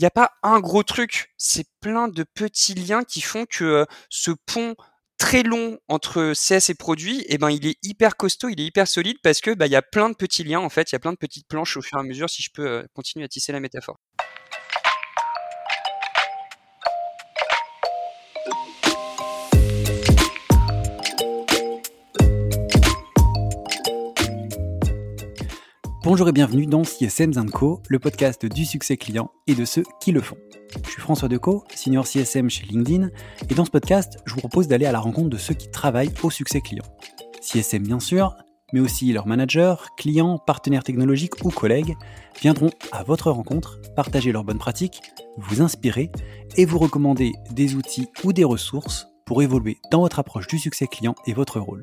il n'y a pas un gros truc, c'est plein de petits liens qui font que ce pont très long entre CS et produit, eh ben il est hyper costaud, il est hyper solide parce que bah, y a plein de petits liens en fait, il y a plein de petites planches au fur et à mesure si je peux continuer à tisser la métaphore. Bonjour et bienvenue dans CSM Co, le podcast du succès client et de ceux qui le font. Je suis François Decaux, senior CSM chez LinkedIn, et dans ce podcast, je vous propose d'aller à la rencontre de ceux qui travaillent au succès client. CSM bien sûr, mais aussi leurs managers, clients, partenaires technologiques ou collègues viendront à votre rencontre, partager leurs bonnes pratiques, vous inspirer et vous recommander des outils ou des ressources pour évoluer dans votre approche du succès client et votre rôle.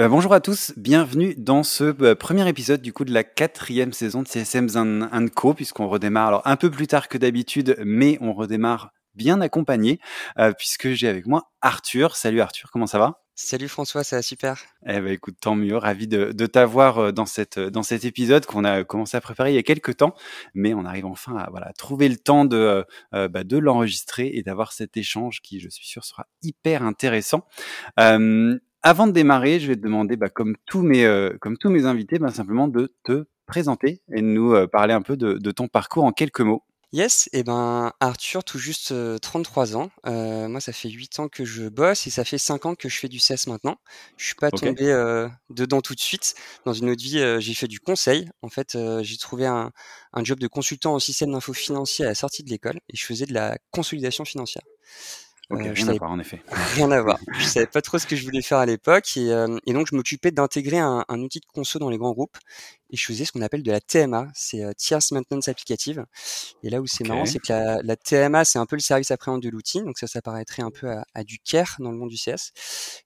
Euh, bonjour à tous, bienvenue dans ce euh, premier épisode du coup de la quatrième saison de CSM Co, puisqu'on redémarre alors un peu plus tard que d'habitude, mais on redémarre bien accompagné, euh, puisque j'ai avec moi Arthur. Salut Arthur, comment ça va? Salut François, ça va super. Eh ben écoute, tant mieux, ravi de, t'avoir dans cette dans cet épisode qu'on a commencé à préparer il y a quelques temps, mais on arrive enfin à voilà trouver le temps de bah, de l'enregistrer et d'avoir cet échange qui, je suis sûr, sera hyper intéressant. Avant de démarrer, je vais te demander, bah, comme tous mes euh, comme tous mes invités, bah, simplement de te présenter et de nous euh, parler un peu de, ton parcours en quelques mots. Yes, et eh ben Arthur, tout juste 33 euh, ans. moi, ça fait 8 ans que je bosse et ça fait 5 ans que je fais du CS maintenant. Je suis pas tombé dedans tout de suite. Dans une autre vie, j'ai fait du conseil. En fait, j'ai trouvé un, un job de consultant en système d'info financier à la sortie de l'école et je faisais de la consolidation financière. Ok, rien à voir en effet. Rien à voir. Je savais pas trop ce que je voulais faire à l'époque et, euh, et, donc je m'occupais d'intégrer un, un, outil de conso dans les grands groupes et je faisais ce qu'on appelle de la TMA, c'est euh, Tierce Maintenance Applicative. Et là où c'est marrant, c'est que la, la TMA, c'est un peu le service après-vente de l'outil, donc ça, ça paraîtrait un peu à, à, du care dans le monde du CS.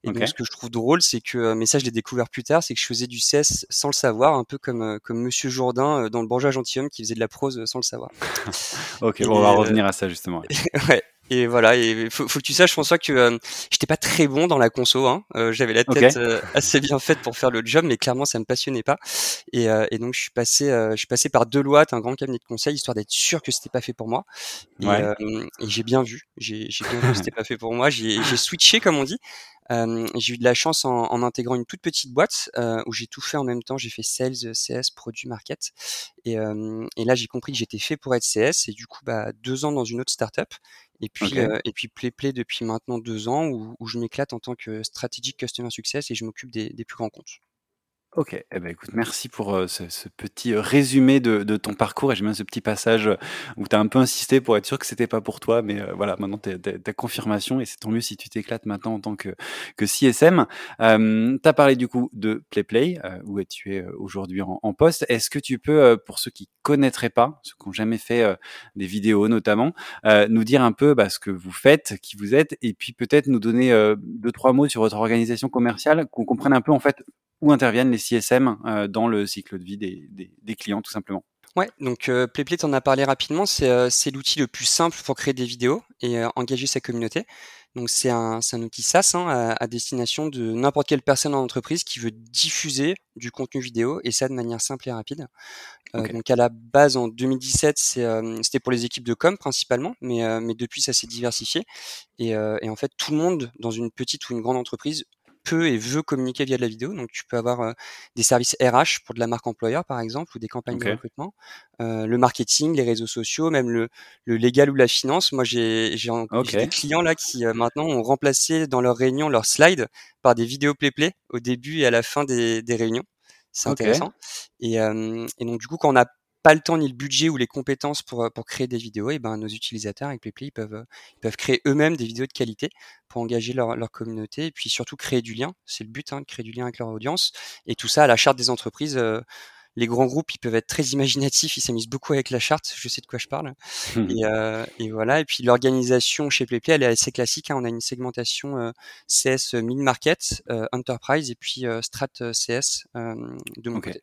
Et donc ce que je trouve drôle, c'est que, euh, mais ça je l'ai découvert plus tard, c'est que je faisais du CS sans le savoir, un peu comme comme Monsieur Jourdain dans le Bourgeois Gentilhomme qui faisait de la prose sans le savoir. ok, bon, on va revenir à ça justement. ouais. Et voilà, et faut, faut que tu saches, François, que euh, j'étais pas très bon dans la conso. Hein. Euh, J'avais la tête euh, assez bien faite pour faire le job, mais clairement, ça me passionnait pas. Et, euh, et donc, je suis passé, je suis passé par Deloitte, un grand cabinet de conseil, histoire d'être sûr que c'était pas fait pour moi. Et, et j'ai bien vu, j'ai bien vu que c'était pas fait pour moi. J'ai switché, comme on dit. Euh, j'ai eu de la chance en, en, intégrant une toute petite boîte euh, où j'ai tout fait en même temps. J'ai fait sales, CS, produit, market. Et, euh, et là, j'ai compris que j'étais fait pour être CS. Et du coup, bah, deux ans dans une autre startup. Et puis, euh, et puis PlayPlay depuis maintenant deux ans où, où je m'éclate en tant que strategic customer success et je m'occupe des, des plus grands comptes. Ok, eh ben écoute, merci pour euh, ce, petit euh, résumé de, ton parcours et j'aime bien ce petit passage euh, où tu as un peu insisté pour être sûr que c'était pas pour toi, mais voilà, maintenant tu as, confirmation et c'est tant mieux si tu t'éclates maintenant en tant que, que CSM. Euh, tu as parlé du coup de PlayPlay, euh, où tu es aujourd'hui en, en, poste. Est-ce que tu peux, pour ceux qui connaîtraient pas, ceux qui n'ont jamais fait des vidéos notamment, nous dire un peu bah, ce que vous faites, qui vous êtes, et puis peut-être nous donner deux, trois mots sur votre organisation commerciale, qu'on comprenne un peu en fait où interviennent les CSM euh, dans le cycle de vie des, des, des clients tout simplement. Ouais, donc euh, Playplay, en a parlé rapidement, c'est euh, l'outil le plus simple pour créer des vidéos et euh, engager sa communauté. Donc c'est un, un outil SaaS hein, à, à, destination de n'importe quelle personne en entreprise qui veut diffuser du contenu vidéo et ça de manière simple et rapide. Donc à la base en 2017 c'était pour les équipes de com principalement, mais, mais depuis ça s'est diversifié et, et en fait tout le monde dans une petite ou une grande entreprise peut et veut communiquer via de la vidéo. Donc, tu peux avoir euh, des services RH pour de la marque employeur, par exemple, ou des campagnes de recrutement, euh, le marketing, les réseaux sociaux, même le, le légal ou la finance. Moi, j'ai des clients là qui euh, maintenant ont remplacé dans leurs réunions leurs slides par des vidéos play-play au début et à la fin des, des réunions. C'est intéressant. Et, et donc, du coup, quand on a pas le temps ni le budget ou les compétences pour, euh, pour créer des vidéos, et ben nos utilisateurs avec PlayPlay ils peuvent, euh, ils peuvent créer eux-mêmes des vidéos de qualité pour engager leur, leur communauté et puis surtout créer du lien. C'est le but, hein, de créer du lien avec leur audience. Et tout ça à la charte des entreprises. Euh, les grands groupes, ils peuvent être très imaginatifs, ils s'amusent beaucoup avec la charte, je sais de quoi je parle. et, et, voilà. Et puis l'organisation chez PlayPlay, elle est assez classique. Hein. On a une segmentation CS mid market, enterprise et puis strat CS de mon côté.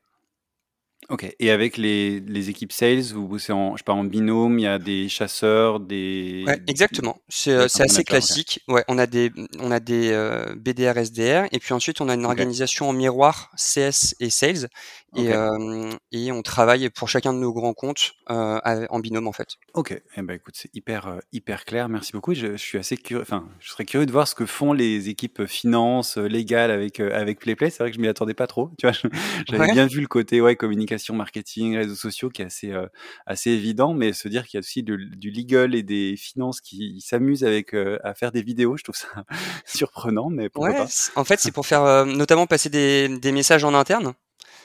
Ok. Et avec les, les équipes sales, vous bossez en, je en binôme, il y a des chasseurs, des. Ouais, exactement. C'est euh, assez classique. Ouais, on a des, on a des euh, BDR, SDR, et puis ensuite on a une organisation en miroir CS et sales, et, euh, et on travaille pour chacun de nos grands comptes euh, en binôme en fait. Ok. Eh ben écoute, c'est hyper hyper clair. Merci beaucoup. Je, je, suis assez curieux. Enfin, je serais curieux de voir ce que font les équipes finance légales avec avec PlayPlay. C'est vrai que je m'y attendais pas trop. Tu vois, j'avais bien vu le côté ouais communication marketing, réseaux sociaux qui est assez, assez évident, mais se dire qu'il y a aussi du legal et des finances qui s'amusent avec euh, à faire des vidéos, je trouve ça surprenant, mais pourquoi pas. En fait, c'est pour faire euh, notamment passer des, des, messages en interne.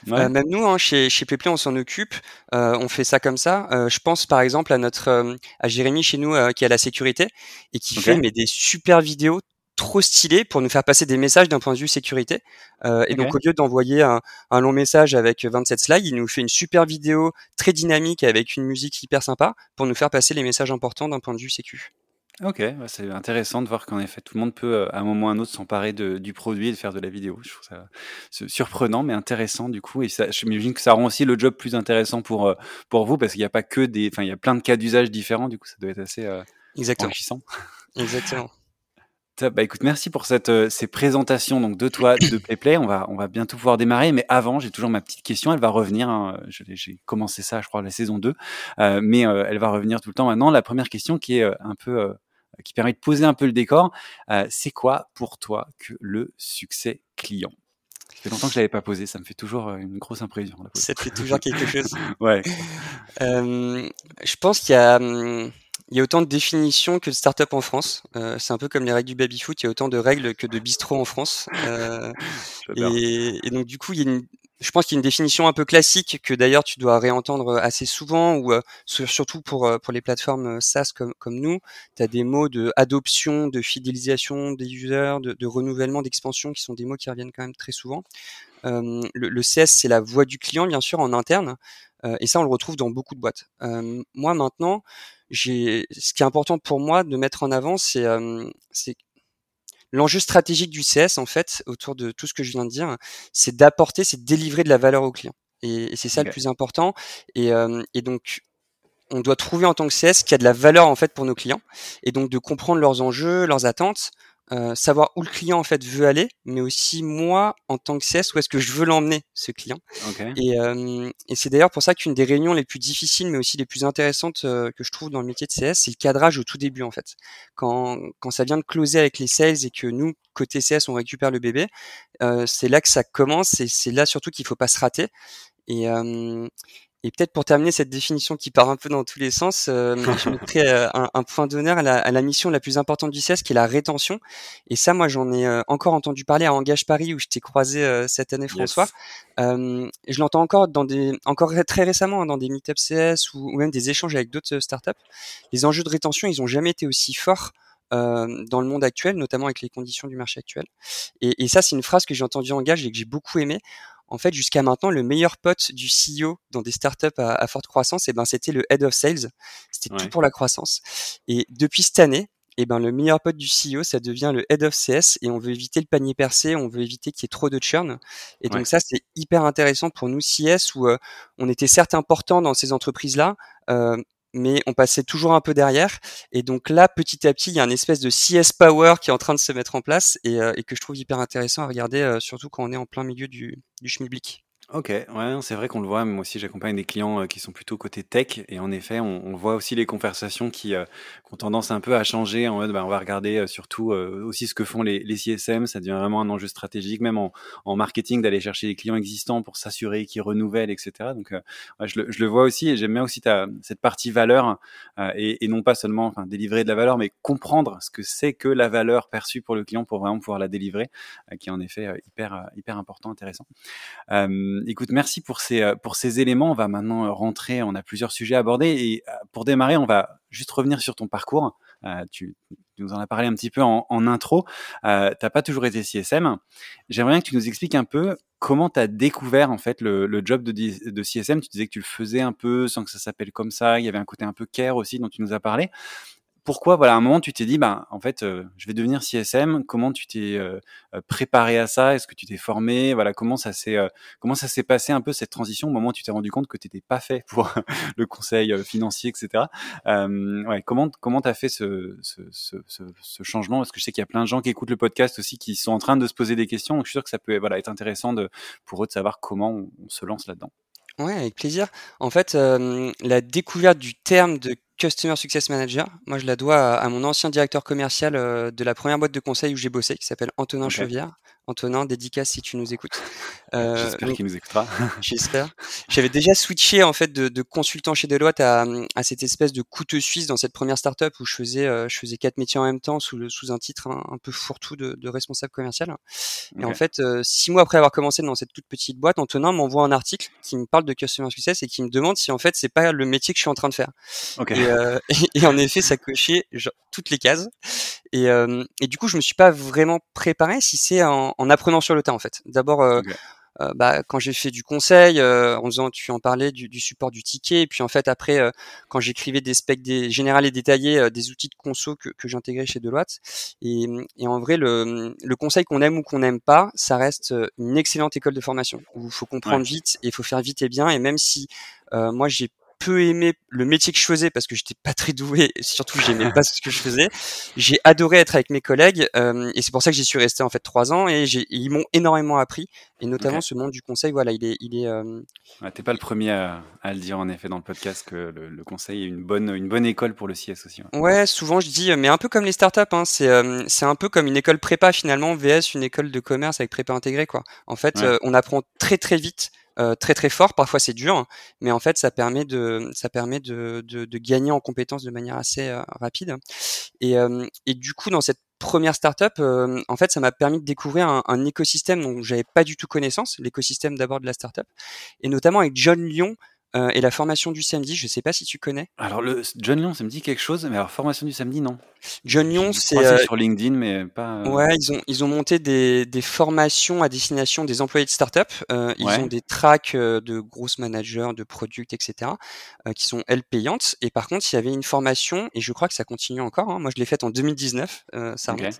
Même nous, hein, chez, chez on s'en occupe. on fait ça comme ça. je pense par exemple à notre à Jérémy chez nous qui a la sécurité et qui fait mais des super vidéos trop stylé pour nous faire passer des messages d'un point de vue sécurité. Euh, et donc au lieu d'envoyer un, un, long message avec 27 slides, il nous fait une super vidéo très dynamique avec une musique hyper sympa pour nous faire passer les messages importants d'un point de vue sécu. Ok, c'est intéressant de voir qu'en effet tout le monde peut euh, à un moment ou à un autre s'emparer du produit et de faire de la vidéo. Je trouve ça surprenant mais intéressant du coup et ça, je m'imagine que ça rend aussi le job plus intéressant pour euh, pour vous parce qu'il n'y a pas que des, enfin il y a plein de cas d'usage différents du coup ça doit être assez euh, Exactement. enrichissant. Exactement. Bah écoute, merci pour cette, euh, ces présentations donc de toi, de PlayPlay. On va, on va bientôt pouvoir démarrer, mais avant, j'ai toujours ma petite question. Elle va revenir. Hein, j'ai commencé ça, je crois, la saison 2, euh, mais euh, elle va revenir tout le temps maintenant. La première question qui est un peu, qui permet de poser un peu le décor, c'est quoi pour toi que le succès client? Ça fait longtemps que je l'avais pas posé, ça me fait toujours une grosse impression. Ça te fait toujours quelque chose? ouais. je pense qu'il y a hum, il y a autant de définitions que de startups en France. Euh, c'est un peu comme les règles du baby-foot, il y a autant de règles que de bistrots en France. Euh, et, et, donc du coup, il y a une, je pense qu'il y a une définition un peu classique que d'ailleurs tu dois réentendre assez souvent, ou euh, surtout pour, euh, pour les plateformes SaaS comme, comme nous, tu as des mots de adoption, de fidélisation des users, de, de renouvellement, d'expansion, qui sont des mots qui reviennent quand même très souvent. Euh, le, le, CS, c'est la voix du client, bien sûr, en interne, et ça, on le retrouve dans beaucoup de boîtes. moi, maintenant, ce qui est important pour moi de mettre en avant, c'est c'est l'enjeu stratégique du CS en fait autour de tout ce que je viens de dire, c'est d'apporter, c'est de délivrer de la valeur au client. Et, c'est ça le plus important. Et, et donc on doit trouver en tant que CS qu'il y a de la valeur en fait pour nos clients et donc de comprendre leurs enjeux, leurs attentes, euh, savoir où le client en fait veut aller, mais aussi moi en tant que CS où est-ce que je veux l'emmener ce client. Et, euh, et c'est d'ailleurs pour ça qu'une des réunions les plus difficiles, mais aussi les plus intéressantes euh, que je trouve dans le métier de CS, c'est le cadrage au tout début en fait. Quand quand ça vient de closer avec les sales et que nous côté CS on récupère le bébé, c'est là que ça commence et c'est là surtout qu'il faut pas se rater. Et, et peut-être pour terminer cette définition qui part un peu dans tous les sens, euh, je mettrais euh, un, point d'honneur à la, mission la plus importante du CS, qui est la rétention. Et ça, moi, j'en ai euh, encore entendu parler à Engage Paris, où je t'ai croisé cette année, François. je l'entends encore dans des, encore très récemment, hein, dans des meetups CS ou, même des échanges avec d'autres startups. Les enjeux de rétention, ils ont jamais été aussi forts. dans le monde actuel, notamment avec les conditions du marché actuel. Et, et ça, c'est une phrase que j'ai entendue en gage et que j'ai beaucoup aimé en fait, jusqu'à maintenant, le meilleur pote du CEO dans des startups à, à forte croissance, et eh ben, c'était le head of sales. C'était tout pour la croissance. Et depuis cette année, et eh ben, le meilleur pote du CEO, ça devient le head of CS et on veut éviter le panier percé, on veut éviter qu'il y ait trop de churn. Et donc ça, c'est hyper intéressant pour nous CS où euh, on était certes important dans ces entreprises-là, euh, mais on passait toujours un peu derrière. Et donc là, petit à petit, il y a une espèce de CS Power qui est en train de se mettre en place et, euh, que je trouve hyper intéressant à regarder, euh, surtout quand on est en plein milieu du, du schmilblick. Ok, ouais, c'est vrai qu'on le voit. Moi aussi, j'accompagne des clients euh, qui sont plutôt côté tech, et en effet, on, on voit aussi les conversations qui, euh, qui, ont tendance un peu à changer. En mode, bah, on va regarder euh, surtout aussi ce que font les, les CSM. Ça devient vraiment un enjeu stratégique, même en, en marketing, d'aller chercher des clients existants pour s'assurer qu'ils renouvellent, etc. Donc, ouais, je, le, je, le, vois aussi, et j'aime bien aussi ta, cette partie valeur, et, et, non pas seulement enfin, délivrer de la valeur, mais comprendre ce que c'est que la valeur perçue pour le client pour vraiment pouvoir la délivrer, qui est en effet hyper, hyper important, intéressant. Euh, écoute, merci pour ces, euh, pour ces éléments. On va maintenant rentrer, on a plusieurs sujets à aborder. Et euh, pour démarrer, on va juste revenir sur ton parcours. tu, nous en as parlé un petit peu en, intro. Euh, t'as pas toujours été CSM. J'aimerais bien que tu nous expliques un peu comment tu as découvert en fait le, job de, de, CSM. Tu disais que tu le faisais un peu sans que ça s'appelle comme ça. Il y avait un côté un peu care aussi dont tu nous as parlé pourquoi, voilà, à un moment, tu t'es dit, bah, en fait, euh, je vais devenir CSM. Comment tu t'es euh, euh, préparé à ça? Est-ce que tu t'es formé? Voilà, comment ça s'est, comment ça s'est passé un peu cette transition? Au moment où tu t'es rendu compte que tu n'étais pas fait pour le conseil financier, etc. ouais, comment, comment t'as fait ce, ce, ce, changement? Parce que je sais qu'il y a plein de gens qui écoutent le podcast aussi qui sont en train de se poser des questions. Donc, je suis sûr que ça peut, voilà, être intéressant de, pour eux de savoir comment on, se lance là-dedans. Ouais, avec plaisir. En fait, la découverte du terme de Customer Success Manager. Moi, je la dois à, mon ancien directeur commercial euh, de la première boîte de conseil où j'ai bossé, qui s'appelle Antonin Chevière. Antonin, dédicace si tu nous écoutes. Euh, j'espère qu'il nous écoutera. j'espère. J'avais déjà switché en fait de, de consultant chez Deloitte à, à, cette espèce de couteau suisse dans cette première startup où je faisais euh, je faisais quatre métiers en même temps sous le sous un titre un, peu fourre-tout de, de, responsable commercial. Et en fait, euh, six mois après avoir commencé dans cette toute petite boîte, Antonin m'envoie un article qui me parle de customer success et qui me demande si en fait c'est pas le métier que je suis en train de faire. Et, euh, et, en effet, ça cochait genre, toutes les cases. Et, et, du coup, je me suis pas vraiment préparé si c'est en, en apprenant sur le tas en fait. D'abord, euh, euh, bah, quand j'ai fait du conseil, euh, en faisant, tu en parlais, du, du, support du ticket, et puis en fait après, quand j'écrivais des specs des, générales et détaillés, des outils de conso que, que j'intégrais chez Deloitte. Et, et, en vrai, le, le conseil qu'on aime ou qu'on n'aime pas, ça reste une excellente école de formation où il faut comprendre vite et il faut faire vite et bien. Et même si moi j'ai peu aimé le métier que je faisais parce que j'étais pas très doué surtout j'aimais pas ce que je faisais. J'ai adoré être avec mes collègues euh, et c'est pour ça que j'y suis resté en fait trois ans et, ils m'ont énormément appris et notamment ce monde du conseil. Voilà, il est, il est. Euh... T'es pas le premier à, à, le dire en effet dans le podcast que le, le, conseil est une bonne, une bonne école pour le CS aussi. Ouais, souvent je dis, mais un peu comme les startups, hein, c'est, euh, c'est un peu comme une école prépa finalement, VS une école de commerce avec prépa intégrée quoi. En fait, euh, on apprend très très vite euh, très très fort. Parfois c'est dur, mais en fait ça permet de ça permet de, de, gagner en compétences de manière assez euh, rapide. Et, euh, et du coup dans cette première startup, en fait, ça m'a permis de découvrir un, un écosystème dont j'avais pas du tout connaissance, l'écosystème d'abord de la startup, et notamment avec John Lyon, euh, et la formation du samedi, je ne sais pas si tu connais. Alors, le John Lyon, ça me dit quelque chose, mais alors formation du samedi, non. John Lyon, c'est euh, sur LinkedIn, mais pas. Euh, ouais, ils ont ils ont monté des, des formations à destination des employés de start-up. Euh, ils ont des tracks de grosses managers, de produits, etc. qui sont elles payantes. Et par contre, il y avait une formation, et je crois que ça continue encore. Hein, moi, je l'ai faite en 2019, ça remonte,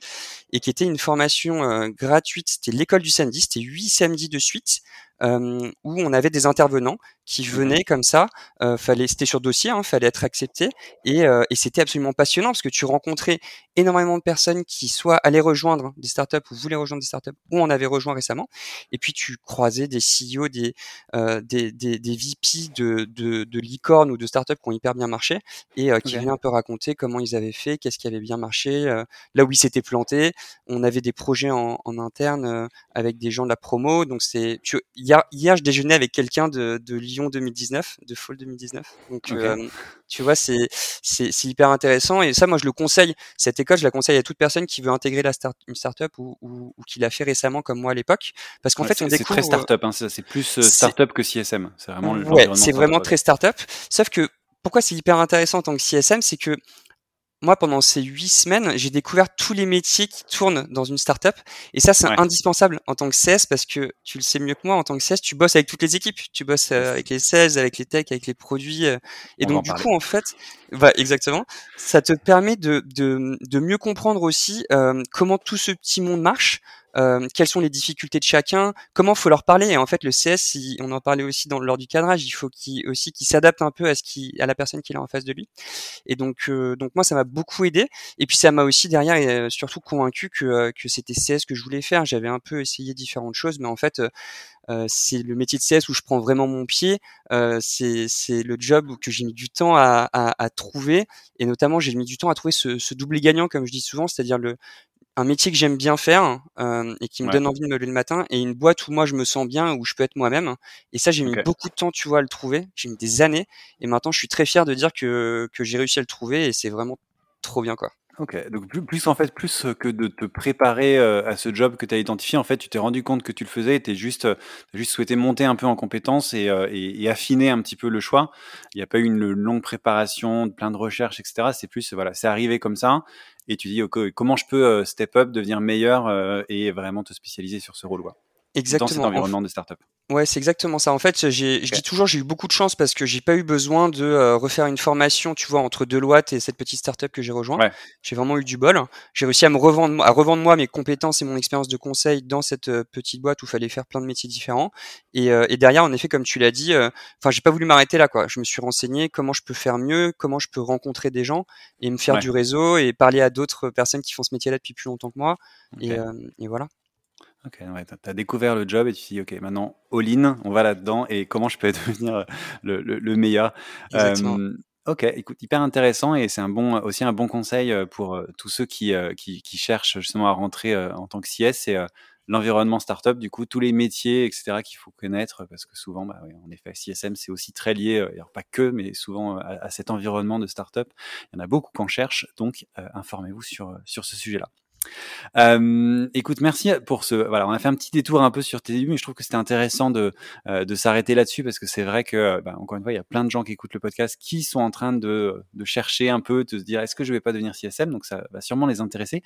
et qui était une formation gratuite. C'était l'école du samedi. C'était huit samedis de suite euh, où on avait des intervenants qui venaient comme ça. Euh, fallait, c'était sur dossier, hein, fallait être accepté, et, euh, et c'était absolument passionnant parce que tu rencontrais énormément de personnes qui soit allaient rejoindre des startups ou voulaient rejoindre des startups ou en avaient rejoint récemment, et puis tu croisais des CEO, des euh, des, des, des, VP de, de, de licornes ou de startups qui ont hyper bien marché et euh, qui venaient un peu raconter comment ils avaient fait, qu'est-ce qui avait bien marché, euh, là où ils s'étaient plantés. On avait des projets en, en interne avec des gens de la promo, donc c'est tu hier, hier, je déjeunais avec quelqu'un de, de, Lyon 2019, de Fall 2019. Donc, euh, tu vois, c'est, c'est, hyper intéressant. Et ça, moi, je le conseille. Cette école, je la conseille à toute personne qui veut intégrer la start, une startup ou, ou, ou qui l'a fait récemment, comme moi à l'époque. Parce qu'en fait, on découvre. C'est très startup, hein, c'est plus euh, startup que CSM. C'est vraiment Ouais, c'est vraiment très startup. Sauf que, pourquoi c'est hyper intéressant en tant que CSM, c'est que moi, pendant ces huit semaines, j'ai découvert tous les métiers qui tournent dans une startup. Et ça, c'est indispensable en tant que CS parce que tu le sais mieux que moi, en tant que CS, tu bosses avec toutes les équipes. Tu bosses euh, avec les sales, avec les techs, avec les produits. Euh. et donc, du coup, en fait, bah, exactement, ça te permet de, de, de mieux comprendre aussi euh, comment tout ce petit monde marche, euh, quelles sont les difficultés de chacun, comment faut leur parler? Et en fait, le CS, on en parlait aussi dans, lors du cadrage, il faut qu'il aussi qu'il s'adapte un peu à ce qui, à la personne qu'il a en face de lui. Et donc, euh, donc moi, ça m'a beaucoup aidé. Et puis, ça m'a aussi derrière, et, surtout convaincu que, euh, que c'était CS que je voulais faire. J'avais un peu essayé différentes choses, mais en fait, euh, c'est le métier de CS où je prends vraiment mon pied. Euh, c'est le job que j'ai mis du temps à, à, à trouver, et notamment j'ai mis du temps à trouver ce, ce double gagnant, comme je dis souvent, c'est-à-dire le un métier que j'aime bien faire euh, et qui me donne envie de me lever le matin et une boîte où moi je me sens bien où je peux être moi-même. Et ça j'ai mis beaucoup de temps tu vois à le trouver. J'ai mis des années et maintenant je suis très fier de dire que que j'ai réussi à le trouver et c'est vraiment trop bien quoi Ok, donc plus, en fait, plus que de te préparer à ce job que tu as identifié, en fait, tu t'es rendu compte que tu le faisais et tu juste, juste souhaité monter un peu en compétences et, et, affiner un petit peu le choix. Il n'y a pas eu une longue préparation, plein de recherches, etc. C'est plus, voilà, c'est arrivé comme ça et tu dis, ok, comment je peux step up, devenir meilleur et vraiment te spécialiser sur ce rôle, quoi. Exactement. Dans cet environnement de startup. Ouais, c'est exactement ça. En fait, j'ai, je dis toujours, j'ai eu beaucoup de chance parce que j'ai pas eu besoin de euh, refaire une formation, tu vois, entre Deloitte et cette petite startup que j'ai rejoint. J'ai vraiment eu du bol. J'ai réussi à me revendre, à revendre moi mes compétences et mon expérience de conseil dans cette euh, petite boîte où il fallait faire plein de métiers différents. Et, euh, et derrière, en effet, comme tu l'as dit, enfin, j'ai pas voulu m'arrêter là, quoi. Je me suis renseigné comment je peux faire mieux, comment je peux rencontrer des gens et me faire du réseau et parler à d'autres personnes qui font ce métier-là depuis plus longtemps que moi. Et, et voilà. Ok, ouais, tu as, découvert le job et tu te dis, ok, maintenant, all-in, on va là-dedans et comment je peux devenir le, le, meilleur. Euh, ok, écoute, hyper intéressant et c'est un bon, aussi un bon conseil euh, pour euh, tous ceux qui, qui, qui, cherchent justement à rentrer en tant que CS. C'est l'environnement startup, du coup, tous les métiers, etc., qu'il faut connaître parce que souvent, bah, oui, en effet, CSM, c'est aussi très lié, alors pas que, mais souvent à, à, cet environnement de startup. Il y en a beaucoup qu'on cherche, donc informez-vous sur, sur ce sujet-là. Euh, écoute, merci pour ce. Voilà, on a fait un petit détour un peu sur tes débuts, mais je trouve que c'était intéressant de euh, de s'arrêter là-dessus parce que c'est vrai que, bah, encore une fois, il y a plein de gens qui écoutent le podcast qui sont en train de de chercher un peu, de se dire est-ce que je vais pas devenir CSM, donc ça va sûrement les intéresser.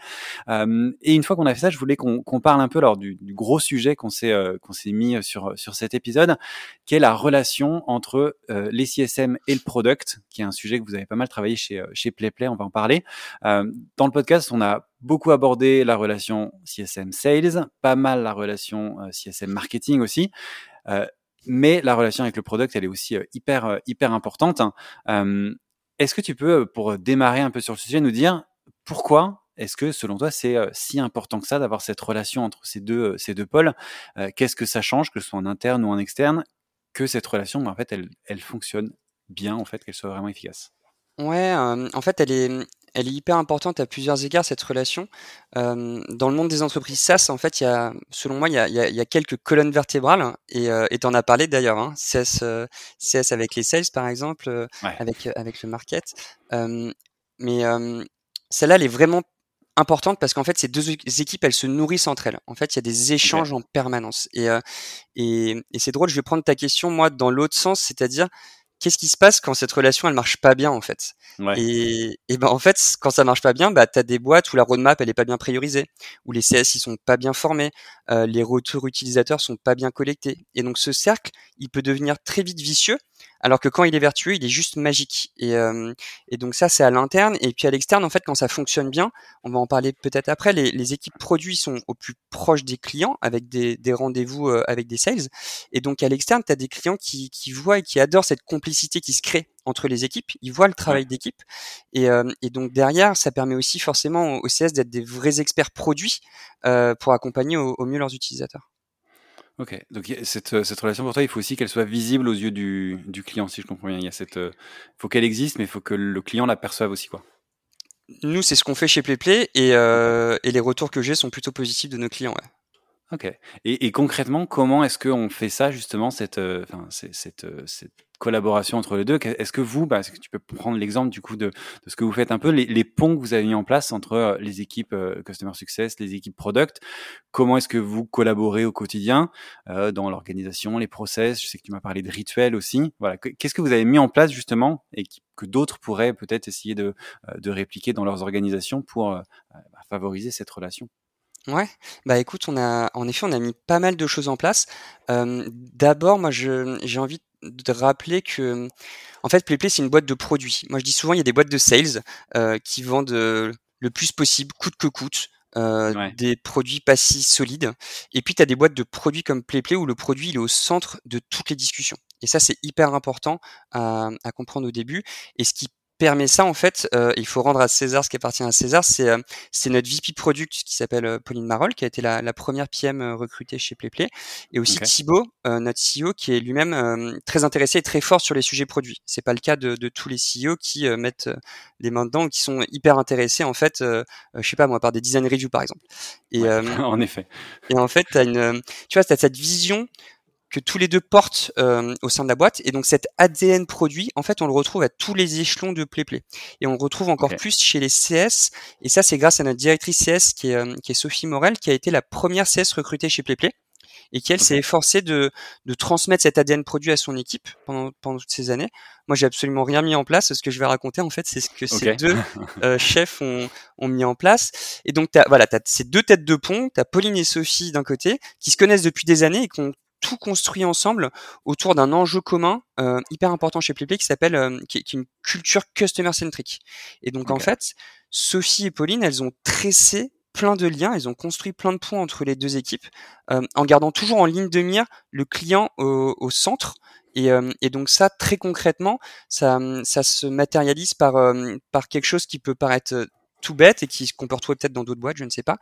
Euh, et une fois qu'on a fait ça, je voulais qu'on qu'on parle un peu alors du, du gros sujet qu'on s'est euh, qu'on s'est mis sur sur cet épisode, qui est la relation entre euh, les CSM et le product, qui est un sujet que vous avez pas mal travaillé chez chez PlayPlay. On va en parler. dans le podcast, on a beaucoup abordé la relation CSM Sales, pas mal la relation euh, CSM Marketing aussi. Euh, mais la relation avec le product, elle est aussi euh, hyper hyper importante. Est-ce que tu peux, pour démarrer un peu sur le sujet, nous dire pourquoi est-ce que, selon toi, c'est si important que ça d'avoir cette relation entre ces deux ces deux pôles? Qu'est-ce que ça change, que ce soit en interne ou en externe, que cette relation, en fait, elle, elle fonctionne bien, en fait, qu'elle soit vraiment efficace? Ouais, en fait, elle est, elle est hyper importante à plusieurs égards cette relation. Euh, dans le monde des entreprises SaaS, en fait, il y a, selon moi, il y a, il y a, quelques colonnes vertébrales et euh, tu en as parlé d'ailleurs. Hein, CS, euh, CS avec les sales par exemple, avec avec le market. mais celle-là, elle est vraiment importante parce qu'en fait, ces deux équipes, elles se nourrissent entre elles. En fait, il y a des échanges en permanence. Et, et, et c'est drôle. Je vais prendre ta question moi dans l'autre sens, c'est-à-dire qu'est-ce qui se passe quand cette relation elle marche pas bien en fait? Et, et ben en fait quand ça marche pas bien bah as des boîtes où la roadmap elle est pas bien priorisée où les CS ils sont pas bien formés euh, les retours utilisateurs sont pas bien collectés. Et donc ce cercle il peut devenir très vite vicieux alors que quand il est vertueux, il est juste magique. Et, euh, et donc ça, c'est à l'interne. Et puis à l'externe, en fait, quand ça fonctionne bien, on va en parler peut-être après, les, les, équipes produits sont au plus proche des clients avec des, des rendez-vous euh, avec des sales. Et donc à l'externe, tu as des clients qui, qui voient et qui adorent cette complicité qui se crée entre les équipes, ils voient le travail d'équipe et, euh, et, donc derrière, ça permet aussi forcément aux CS d'être des vrais experts produits euh, pour accompagner au, au, mieux leurs utilisateurs. Ok, donc cette, cette, relation pour toi, il faut aussi qu'elle soit visible aux yeux du, du, client, si je comprends bien. Il y a cette, euh, faut qu'elle existe, mais il faut que le client la perçoive aussi, quoi. Nous, c'est ce qu'on fait chez PlayPlay et, euh, et les retours que j'ai sont plutôt positifs de nos clients. Ouais. Ok. Et, et, concrètement, comment est-ce qu'on fait ça justement, cette, euh, cette, euh, cette, collaboration entre les deux? Est-ce que vous, bah, est-ce que tu peux prendre l'exemple du coup de, de, ce que vous faites un peu, les, les, ponts que vous avez mis en place entre euh, les équipes Customer Success, les équipes Product? Comment est-ce que vous collaborez au quotidien euh, dans l'organisation, les process? Je sais que tu m'as parlé de rituels aussi. Voilà. Qu'est-ce que vous avez mis en place justement et que d'autres pourraient peut-être essayer de, de répliquer dans leurs organisations pour bah, favoriser cette relation? Ouais, bah écoute, on a en effet on a mis pas mal de choses en place. Euh, D'abord, moi je j'ai envie de rappeler que en fait PlayPlay c'est une boîte de produits. Moi je dis souvent il y a des boîtes de sales euh, qui vendent euh, le plus possible, coûte que coûte. Euh, ouais. des produits pas si solides et puis tu as des boîtes de produits comme PlayPlay où le produit il est au centre de toutes les discussions et ça c'est hyper important à, à comprendre au début et ce qui permet ça en fait, euh, il faut rendre à César ce qui appartient à César, c'est euh, notre VP Product qui s'appelle euh, Pauline Marol, qui a été la, la première PM recrutée chez PlayPlay, et aussi okay. Thibaut, notre CEO, qui est lui-même très intéressé et très fort sur les sujets produits. C'est pas le cas de, de tous les CEO qui mettent les mains dedans ou qui sont hyper intéressés en fait, je sais pas moi, par des design reviews par exemple. Et, ouais, en effet. Et en fait, as une, tu vois, as cette vision que tous les deux portent euh, au sein de la boîte. Et donc cet ADN produit, en fait, on le retrouve à tous les échelons de PlayPlay. Et on le retrouve encore plus chez les CS. Et ça, c'est grâce à notre directrice CS qui est, euh, qui est Sophie Morel, qui a été la première CS recrutée chez PlayPlay et qui elle s'est efforcée de, de transmettre cet ADN produit à son équipe pendant, pendant toutes ces années. Moi, j'ai absolument rien mis en place. Ce que je vais raconter, en fait, c'est ce que ces deux euh, chefs ont, ont, mis en place. Et donc, as, voilà, tu as ces deux têtes de pont. Tu as Pauline et Sophie d'un côté, qui se connaissent depuis des années et qui ont tout construit ensemble autour d'un enjeu commun euh, hyper important chez PlayPlay qui s'appelle euh, qui, est une culture customer centric. Et donc en fait, Sophie et Pauline, elles ont tressé plein de liens, elles ont construit plein de ponts entre les deux équipes euh, en gardant toujours en ligne de mire le client au, au centre. Et, euh, et, donc ça, très concrètement, ça, ça se matérialise par, euh, par quelque chose qui peut paraître tout bête et qui qu'on peut retrouver peut-être dans d'autres boîtes, je ne sais pas.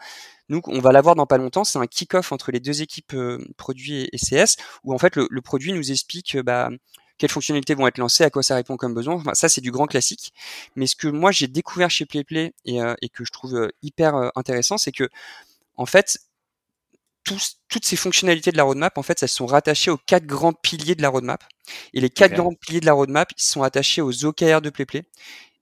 Nous, on va l'avoir dans pas longtemps. C'est un kick-off entre les deux équipes euh, produits et, CS, où en fait le, le produit nous explique euh, bah, quelles fonctionnalités vont être lancées, à quoi ça répond comme besoin. Enfin, ça, c'est du grand classique. Mais ce que moi j'ai découvert chez PlayPlay et, euh, et que je trouve hyper intéressant, c'est que en fait, tous, toutes ces fonctionnalités de la roadmap, en fait, elles sont rattachées aux quatre grands piliers de la roadmap. Et les quatre grands piliers de la roadmap, ils sont attachés aux OKR de PlayPlay.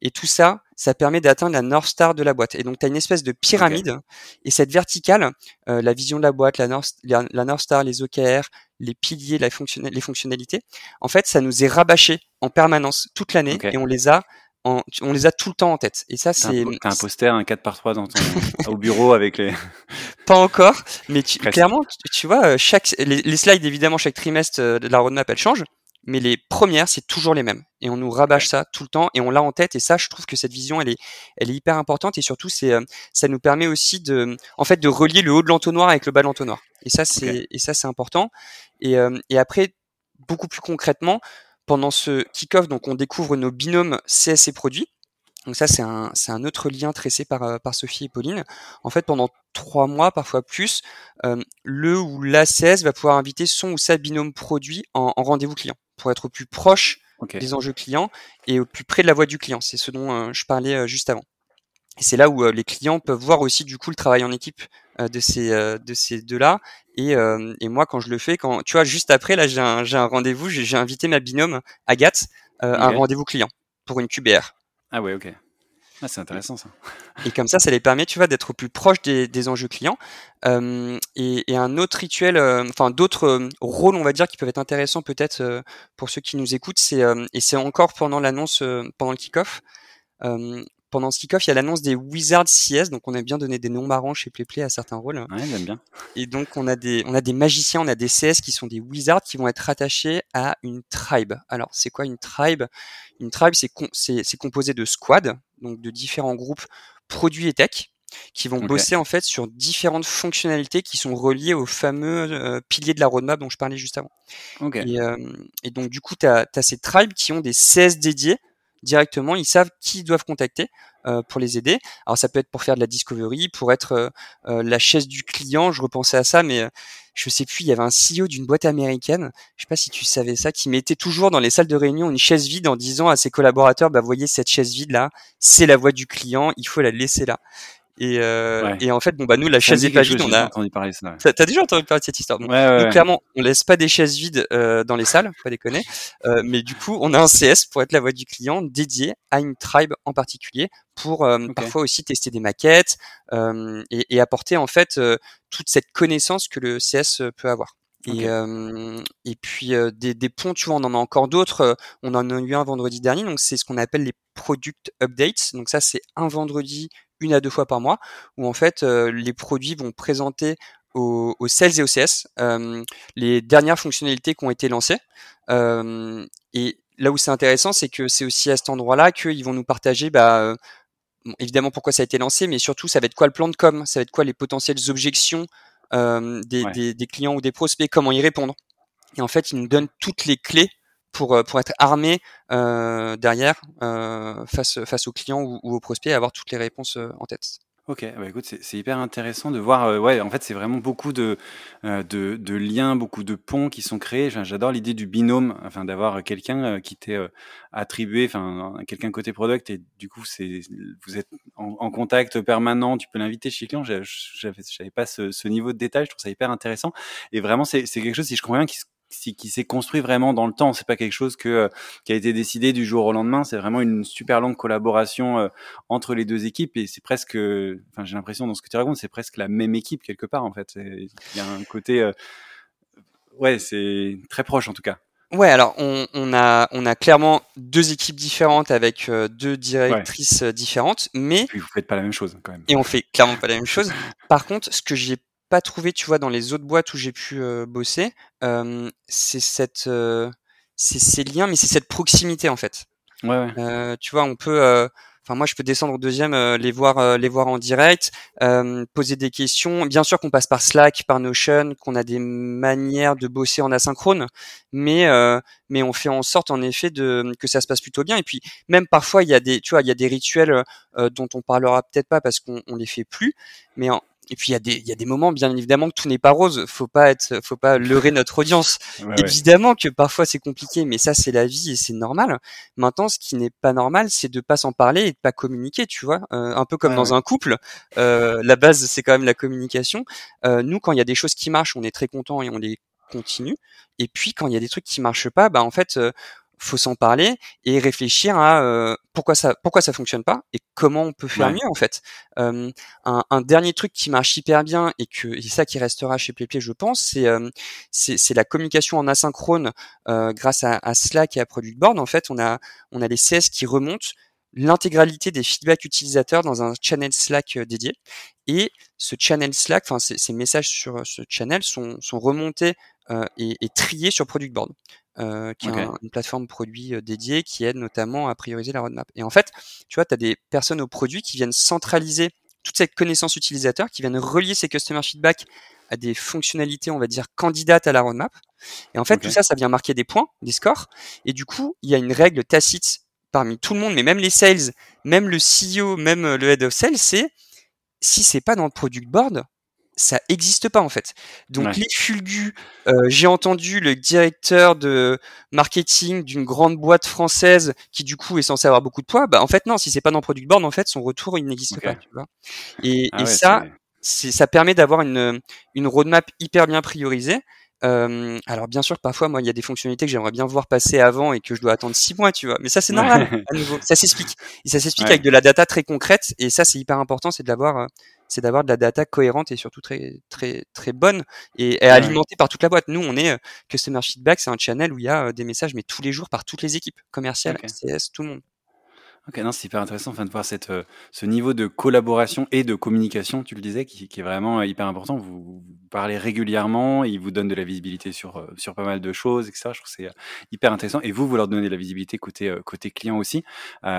Et tout ça, ça permet d'atteindre la North Star de la boîte. Et donc, tu as une espèce de pyramide. Et cette verticale, euh, la vision de la boîte, la North, la, North Star, les OKR, les piliers, la les fonctionnalités, en fait, ça nous est rabâché en permanence toute l'année et on les a en, on les a tout le temps en tête. Et ça, c'est. T'as un poster, un 4 par 3 dans ton, au bureau avec les. Pas encore, mais tu, clairement, tu, tu, vois, euh, chaque, les, les, slides, évidemment, chaque trimestre euh, de la roadmap, elle change mais les premières, c'est toujours les mêmes. Et on nous rabâche ça tout le temps et on l'a en tête. Et ça, je trouve que cette vision, elle est, elle est hyper importante. Et surtout, c'est, euh, ça nous permet aussi de, en fait, de relier le haut de l'entonnoir avec le bas de l'entonnoir. Et ça, c'est, et ça, c'est important. Et, euh, et après, beaucoup plus concrètement, pendant ce kick-off, donc, on découvre nos binômes CS et produits. Donc ça, c'est un, c'est un autre lien tressé par, euh, par Sophie et Pauline. En fait, pendant trois mois, parfois plus, euh, le ou la CS va pouvoir inviter son ou sa binôme produit en, en rendez-vous client pour être au plus proche des enjeux clients et au plus près de la voix du client. C'est ce dont euh, je parlais euh, juste avant. Et c'est là où euh, les clients peuvent voir aussi du coup le travail en équipe de ces de ces deux-là. Et, et moi, quand je le fais, quand tu vois, juste après, là, j'ai un, j'ai un rendez-vous, j'ai, invité ma binôme Agathe à un rendez-vous client pour une QBR. Ah ouais, ok. Ah, c'est intéressant ça. Et comme ça, ça les permet, tu vois, d'être au plus proche des, des enjeux clients. Euh, et, et, un autre rituel, euh, enfin d'autres euh, rôles, on va dire, qui peuvent être intéressants peut-être pour ceux qui nous écoutent, c'est et c'est encore pendant l'annonce, pendant le kick-off. pendant ce kick-off, il y a l'annonce des Wizards CS, donc on a bien donné des noms marrants chez PlayPlay à certains rôles. Ouais, j'aime bien. Et donc on a des, on a des magiciens, on a des CS qui sont des Wizards qui vont être rattachés à une tribe. Alors c'est quoi une tribe? Une tribe, c'est c'est composé de squads, donc de différents groupes produits et tech qui vont bosser en fait sur différentes fonctionnalités qui sont reliées aux fameux euh, piliers de la roadmap dont je parlais juste avant. Et, euh, et, donc du coup, tu as, as, ces tribes qui ont des CS dédiés directement, ils savent qui ils doivent contacter euh, pour les aider. Alors ça peut être pour faire de la discovery, pour être euh, euh, la chaise du client, je repensais à ça, mais je sais plus, il y avait un CEO d'une boîte américaine, je sais pas si tu savais ça, qui mettait toujours dans les salles de réunion une chaise vide en disant à ses collaborateurs, bah voyez cette chaise vide là, c'est la voix du client, il faut la laisser là. Et, euh, et en fait, bon bah nous la chaise est pas vide, on a. Entendu parler ça. T'as déjà entendu parler de cette histoire? Donc, ouais, nous, clairement, on laisse pas des chaises vides euh, dans les salles, pas déconner. Euh, mais du coup, on a un CS pour être la voix du client dédié à une tribe en particulier pour euh, okay. parfois aussi tester des maquettes euh, et, et, apporter en fait euh, toute cette connaissance que le CS peut avoir. Okay. Et, euh, et puis euh, des, des, ponts, tu vois, on en a encore d'autres. On en a eu un vendredi dernier, donc c'est ce qu'on appelle les product updates. Donc ça, c'est un vendredi, une à deux fois par mois, où en fait euh, les produits vont présenter aux, aux sales et aux CS euh, les dernières fonctionnalités qui ont été lancées. Euh, et là où c'est intéressant, c'est que c'est aussi à cet endroit-là qu'ils vont nous partager, bah, évidemment pourquoi ça a été lancé, mais surtout ça va être quoi le plan de com, ça va être quoi les potentielles objections des, ouais. des, des clients ou des prospects, comment y répondre. Et en fait, ils nous donnent toutes les clés pour, euh, pour être armé euh, derrière euh, face, face aux clients ou, aux prospects et avoir toutes les réponses en tête. Ok, bah écoute, c'est hyper intéressant de voir. Ouais, en fait, c'est vraiment beaucoup de, de, liens, beaucoup de ponts qui sont créés. J'adore l'idée du binôme, enfin d'avoir quelqu'un qui t'est attribué, enfin quelqu'un côté product et du coup, c'est vous êtes en, contact permanent. Tu peux l'inviter chez client. J'avais pas ce, ce, niveau de détail. Je trouve ça hyper intéressant et vraiment, c'est quelque chose, si je comprends bien, qui, qui s'est construit vraiment dans le temps. C'est pas quelque chose que euh, qui a été décidé du jour au lendemain. C'est vraiment une super longue collaboration euh, entre les deux équipes et c'est presque, enfin j'ai l'impression dans ce que tu racontes, c'est presque la même équipe quelque part en fait. Il y a un côté, euh, ouais, c'est très proche en tout cas. Ouais, alors on, on, a on a clairement deux équipes différentes avec deux directrices différentes, mais et puis vous faites pas la même chose quand même. Et on fait clairement pas la même chose. Par contre, ce que j'ai pas trouvé, tu vois, dans les autres boîtes où j'ai pu bosser, c'est cette, c'est ces liens, mais c'est cette proximité en fait. Ouais, ouais. tu vois, on peut, enfin moi je peux descendre au deuxième, les voir, les voir en direct, poser des questions. Bien sûr qu'on passe par Slack, par Notion, qu'on a des manières de bosser en asynchrone, mais mais on fait en sorte en effet de que ça se passe plutôt bien. Et puis même parfois il y a des, tu vois, il y a des rituels dont on parlera peut-être pas parce qu'on on les fait plus, mais en, et puis il y a des il y a des moments bien évidemment que tout n'est pas rose. Faut pas être faut pas leurrer notre audience. évidemment que parfois c'est compliqué, mais ça c'est la vie et c'est normal. Maintenant, ce qui n'est pas normal, c'est de pas s'en parler et de pas communiquer. Tu vois, euh, un peu comme dans un couple. Euh, la base c'est quand même la communication. Euh, nous, quand il y a des choses qui marchent, on est très content et on les continue. Et puis quand il y a des trucs qui marchent pas, bah en fait euh, faut s'en parler et réfléchir à euh, pourquoi ça pourquoi ça fonctionne pas et comment on peut faire mieux en fait. Euh, un, un, dernier truc qui marche hyper bien et que c'est ça qui restera chez PlayPlay je pense, c'est euh, c'est la communication en asynchrone euh, grâce à, à, Slack et à Product Board. En fait, on a on a les CS qui remontent l'intégralité des feedbacks utilisateurs dans un channel Slack dédié. Et ce channel Slack, enfin ces, ces, messages sur ce channel sont, sont remontés euh, et, et, triés sur Product Board euh, qui est une plateforme produit euh, dédiée qui aide notamment à prioriser la roadmap. Et en fait, tu vois, tu as des personnes au produit qui viennent centraliser toute cette connaissance utilisateur, qui viennent relier ces customer feedback à des fonctionnalités, on va dire, candidates à la roadmap. Et en fait, tout ça, ça vient marquer des points, des scores. Et du coup, il y a une règle tacite parmi tout le monde, mais même les sales, même le CEO, même euh, le head of sales, c'est si c'est pas dans le product board, ça existe pas en fait. Donc les fulgus, euh, j'ai entendu le directeur de marketing d'une grande boîte française qui du coup est censé avoir beaucoup de poids. Bah en fait non, si c'est pas dans Product Board, en fait son retour il n'existe pas. Tu vois et, ah et ça, c'est ça permet d'avoir une une roadmap hyper bien priorisée. Euh, alors bien sûr parfois moi il y a des fonctionnalités que j'aimerais bien voir passer avant et que je dois attendre six mois tu vois mais ça c'est normal à nouveau ça s'explique et ça s'explique avec de la data très concrète et ça c'est hyper important c'est de l'avoir c'est d'avoir de la data cohérente et surtout très très très bonne et, alimentée par toute la boîte. Nous, on est euh, customer feedback, c'est un channel où il y a euh, des messages mais tous les jours par toutes les équipes commerciales, CS, tout le monde. Ok, non, c'est hyper intéressant enfin, de voir cette, euh, ce niveau de collaboration et de communication, tu le disais, qui, qui est vraiment euh, hyper important. Vous, parlez régulièrement, ils vous donnent de la visibilité sur, euh, sur pas mal de choses, etc. Je trouve que c'est hyper intéressant. Et vous, vous leur donnez de la visibilité côté, côté client aussi.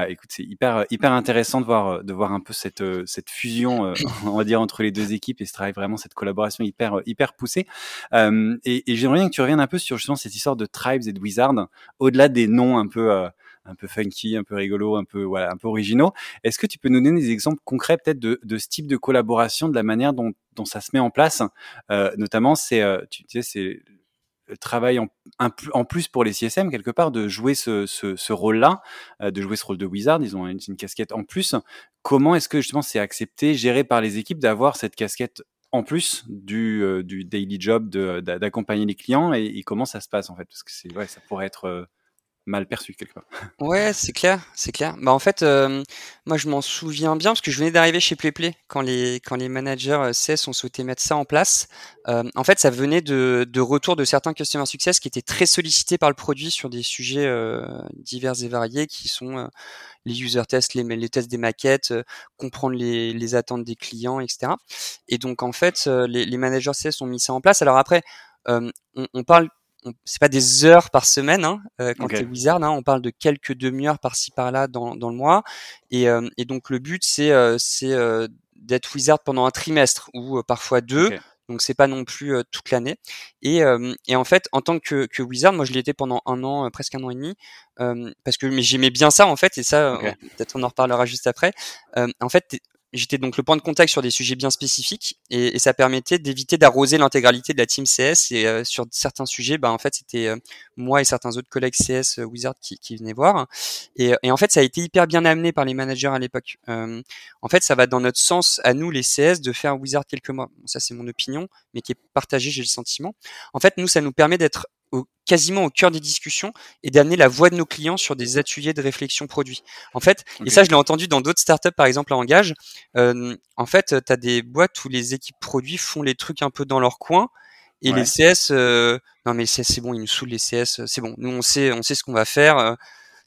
Écoute, c'est hyper, hyper intéressant de voir, de voir un peu cette, cette fusion, on va dire, entre les deux équipes et ce travail vraiment, cette collaboration hyper, hyper poussée. Et, et j'aimerais bien que tu reviennes un peu sur justement cette histoire de tribes et de wizards, au-delà des noms un peu un peu funky, un peu rigolo, un peu voilà, un peu originaux. Est-ce que tu peux nous donner des exemples concrets peut-être de, ce type de collaboration, de la manière dont, ça se met en place? Euh, Notamment, c'est euh, tu sais, c'est le travail en, plus pour les CSM quelque part de jouer ce, ce, rôle-là, euh, de jouer ce rôle de wizard. Ils ont une, casquette en plus. Comment est-ce que justement c'est accepté, géré par les équipes d'avoir cette casquette en plus du, du daily job d'accompagner les clients et, comment ça se passe en fait? Parce que c'est ça pourrait être mal perçu quelque part. Ouais, c'est clair, c'est clair. Bah en fait, euh, moi je m'en souviens bien parce que je venais d'arriver chez PlayPlay quand les quand les managers CS ont souhaité mettre ça en place. Euh, en fait, ça venait de, de retour de certains customer success qui étaient très sollicités par le produit sur des sujets euh, divers et variés qui sont euh, les user tests, les, tests des maquettes, euh, comprendre les, les attentes des clients, etc. Et donc en fait, euh, les, managers CS ont mis ça en place. Alors après, on parle c'est pas des heures par semaine hein, euh, quand okay. tu es wizard, hein, on parle de quelques demi-heures par-ci par-là dans, dans le mois. Et, euh, et donc le but c'est euh, c'est euh, d'être wizard pendant un trimestre ou euh, parfois deux. Okay. Donc c'est pas non plus toute l'année. Et, et en fait, en tant que, que wizard, moi je l'étais pendant un an, presque un an et demi, parce que mais j'aimais bien ça en fait. Et ça, okay. peut-être on en reparlera juste après. en fait, J'étais donc le point de contact sur des sujets bien spécifiques et, ça permettait d'éviter d'arroser l'intégralité de la team CS et euh, sur certains sujets, bah en fait c'était euh, moi et certains autres collègues CS euh, Wizard qui, venaient voir et, en fait ça a été hyper bien amené par les managers à l'époque. Euh, en fait ça va dans notre sens à nous les CS de faire Wizard quelques mois. Ça c'est mon opinion, mais qui est partagée j'ai le sentiment. En fait nous ça nous permet d'être au, quasiment au cœur des discussions et d'amener la voix de nos clients sur des ateliers de réflexion produit. En fait, et ça, je l'ai entendu dans d'autres startups, par exemple à Engage. Euh, en fait, tu as des boîtes où les équipes produits font les trucs un peu dans leur coin. Et les CS, euh, non mais c'est bon, ils nous saoulent les CS, c'est bon. Nous on sait, on sait ce qu'on va faire. Euh,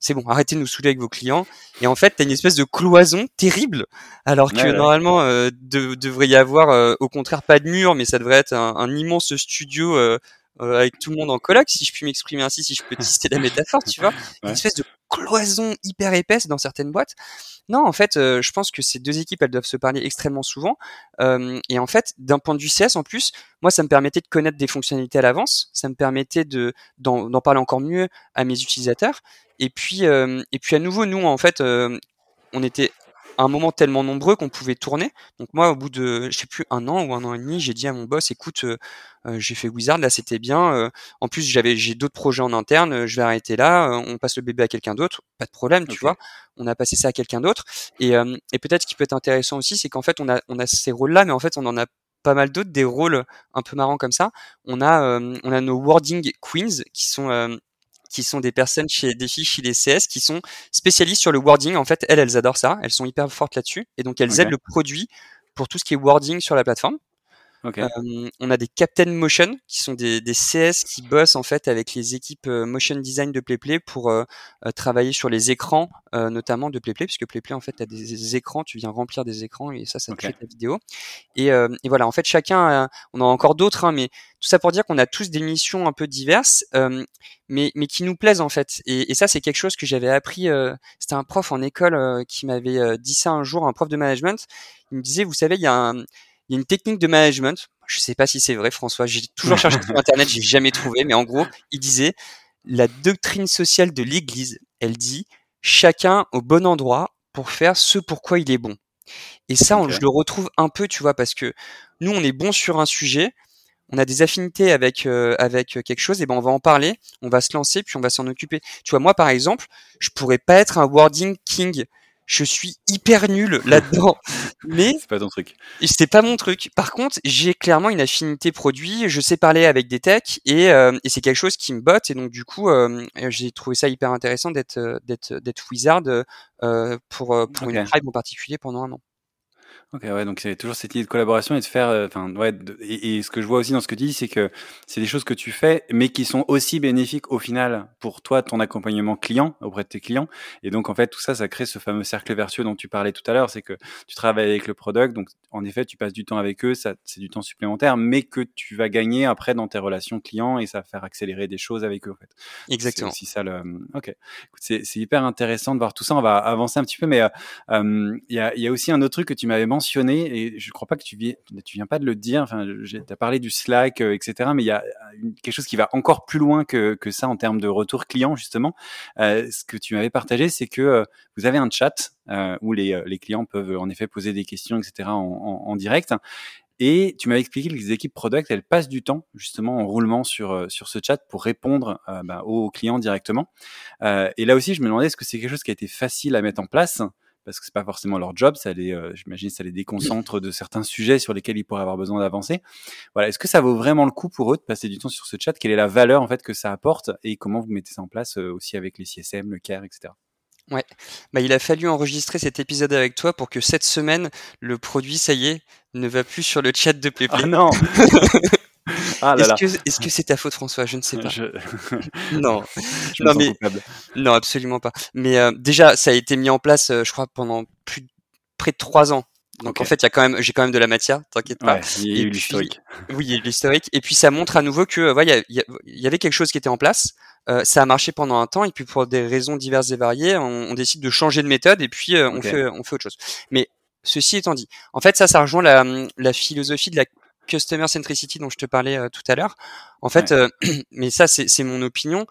c'est bon, arrêtez de nous saouler avec vos clients. Et en fait, tu as une espèce de cloison terrible, alors que normalement, euh, devrait y avoir, euh, au contraire, pas de mur, mais ça devrait être un, immense studio euh, euh, avec tout le monde en coloc, si je puis m'exprimer ainsi, si je peux tester la métaphore, tu vois, une espèce de cloison hyper épaisse dans certaines boîtes. Non, en fait, euh, je pense que ces deux équipes, elles doivent se parler extrêmement souvent. Euh, et en fait, d'un point de vue CS, en plus, moi, ça me permettait de connaître des fonctionnalités à l'avance. Ça me permettait de d'en parler encore mieux à mes utilisateurs. Et puis, et puis à nouveau, nous, en fait, on était à un moment tellement nombreux qu'on pouvait tourner. Donc moi, au bout de, je sais plus, un an ou un an et demi, j'ai dit à mon boss, écoute, euh, euh, j'ai fait Wizard, là c'était bien. Euh, en plus, j'avais, j'ai d'autres projets en interne, je vais arrêter là. on passe le bébé à quelqu'un d'autre, pas de problème, tu vois. On a passé ça à quelqu'un d'autre. Et, et peut-être ce qui peut être intéressant aussi, c'est qu'en fait, on a, on a ces rôles-là, mais en fait, on en a pas mal d'autres, des rôles un peu marrants comme ça. On a, on a nos wording queens qui sont qui sont des personnes chez des filles chez les CS qui sont spécialistes sur le wording. En fait, elles, elles adorent ça. Elles sont hyper fortes là-dessus. Et donc, elles aident le produit pour tout ce qui est wording sur la plateforme. Euh, on a des Captain Motion qui sont des, des, CS qui bossent en fait avec les équipes euh, motion design de PlayPlay pour euh, travailler sur les écrans notamment de PlayPlay puisque PlayPlay en fait a des, écrans, tu viens remplir des écrans et ça ça te fait ta vidéo. Et, et, voilà en fait chacun, on a encore d'autres hein, mais tout ça pour dire qu'on a tous des missions un peu diverses mais, mais qui nous plaisent en fait. Et, et ça c'est quelque chose que j'avais appris. C'était un prof en école qui m'avait dit ça un jour, un prof de management. Il me disait vous savez il y a un il y a une technique de management. Je sais pas si c'est vrai, François. J'ai toujours cherché sur Internet, j'ai jamais trouvé. Mais en gros, il disait la doctrine sociale de l'Église. Elle dit chacun au bon endroit pour faire ce pour quoi il est bon. Et ça, je le retrouve un peu, tu vois, parce que nous, on est bon sur un sujet, on a des affinités avec euh, avec quelque chose, et ben on va en parler, on va se lancer, puis on va s'en occuper. Tu vois, moi, par exemple, je pourrais pas être un wording king je suis hyper nul là-dedans. mais c'est pas ton truc. C'est pas mon truc. Par contre, j'ai clairement une affinité produit. Je sais parler avec des techs et, euh, et c'est quelque chose qui me botte. Et donc du coup, euh, j'ai trouvé ça hyper intéressant d'être euh, d'être d'être wizard pour pour une tribe en particulier pendant un an. Ok, ouais, donc c'est toujours cette idée de collaboration et de faire, euh, enfin, ouais, et, ce que je vois aussi dans ce que tu dis, c'est que c'est des choses que tu fais, mais qui sont aussi bénéfiques au final pour toi, ton accompagnement client auprès de tes clients. Et donc, en fait, tout ça, ça crée ce fameux cercle vertueux dont tu parlais tout à l'heure, c'est que tu travailles avec le product, donc en effet, tu passes du temps avec eux, ça, c'est du temps supplémentaire, mais que tu vas gagner après dans tes relations clients et ça va faire accélérer des choses avec eux, en fait. Exactement. C'est ça le. Ok. C'est, c'est hyper intéressant de voir tout ça. On va avancer un petit peu, mais euh, euh, il y, a, y a aussi un autre truc que tu m'avais mentionné et je crois pas que tu viens, pas de le dire, enfin, tu as parlé du Slack, euh, etc., mais il y a quelque chose qui va encore plus loin que, ça en termes de retour client, justement. Euh, ce que tu m'avais partagé, c'est que euh, vous avez un chat où les, clients peuvent en effet poser des questions, etc., en, direct. Et tu m'avais expliqué que les équipes product, elles passent du temps justement en roulement sur, sur ce chat pour répondre bah, aux clients directement. et là aussi, je me demandais, est-ce que c'est quelque chose qui a été facile à mettre en place? Parce que c'est pas forcément leur job, ça les, euh, j'imagine, ça les déconcentre de certains sujets sur lesquels ils pourraient avoir besoin d'avancer. Voilà, est-ce que ça vaut vraiment le coup pour eux de passer du temps sur ce chat? Quelle est la valeur en fait que ça apporte? Et comment vous mettez ça en place euh, aussi avec les CSM, le CARE, etc. Ouais, bah, il a fallu enregistrer cet épisode avec toi pour que cette semaine, le produit, ça y est, ne va plus sur le chat de PlayPlay. Ah non Ah est-ce que c'est ta faute, François? Je ne sais pas. non, non, mais... non, absolument pas. Mais euh, déjà, ça a été mis en place, euh, je crois, pendant plus près de trois ans. Donc en fait, il y a quand même, j'ai quand même de la matière, t'inquiète pas. il y a eu l'historique. Oui, il y a eu l'historique. Et puis ça montre à nouveau que, ouais, il y, avait quelque chose qui était en place. Euh, ça a marché pendant un temps et puis pour des raisons diverses et variées, on, décide de changer de méthode et puis on fait, on fait autre chose. Mais ceci étant dit, en fait, ça, ça rejoint la, la philosophie de la customer centricity dont je te parlais euh, tout à l'heure. En fait, euh, mais ça c'est mon opinion.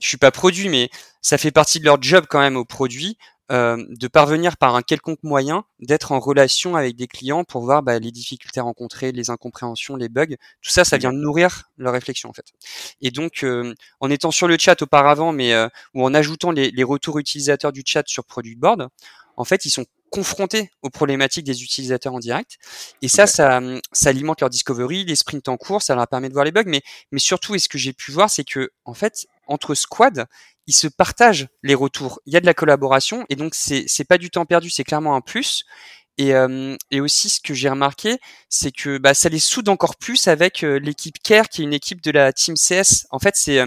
Je suis pas produit, mais ça fait partie de leur job quand même au produit euh, de parvenir par un quelconque moyen d'être en relation avec des clients pour voir bah, les difficultés rencontrées, les incompréhensions, les bugs. Tout ça, ça vient nourrir leur réflexion en fait. Et donc, en étant sur le chat auparavant, mais ou en ajoutant les, les, retours utilisateurs du chat sur Product Board, en fait, ils sont confrontés aux problématiques des utilisateurs en direct. Et ça, ça, ça alimente leur discovery, les sprints en cours, ça leur permet de voir les bugs. Mais, mais surtout, et ce que j'ai pu voir, c'est que, en fait, entre squads, ils se partagent les retours. Il y a de la collaboration et donc c'est c'est pas du temps perdu, c'est clairement un plus. Et, et aussi, ce que j'ai remarqué, c'est que bah, ça les soude encore plus avec l'équipe Care, qui est une équipe de la team CS. En fait, c'est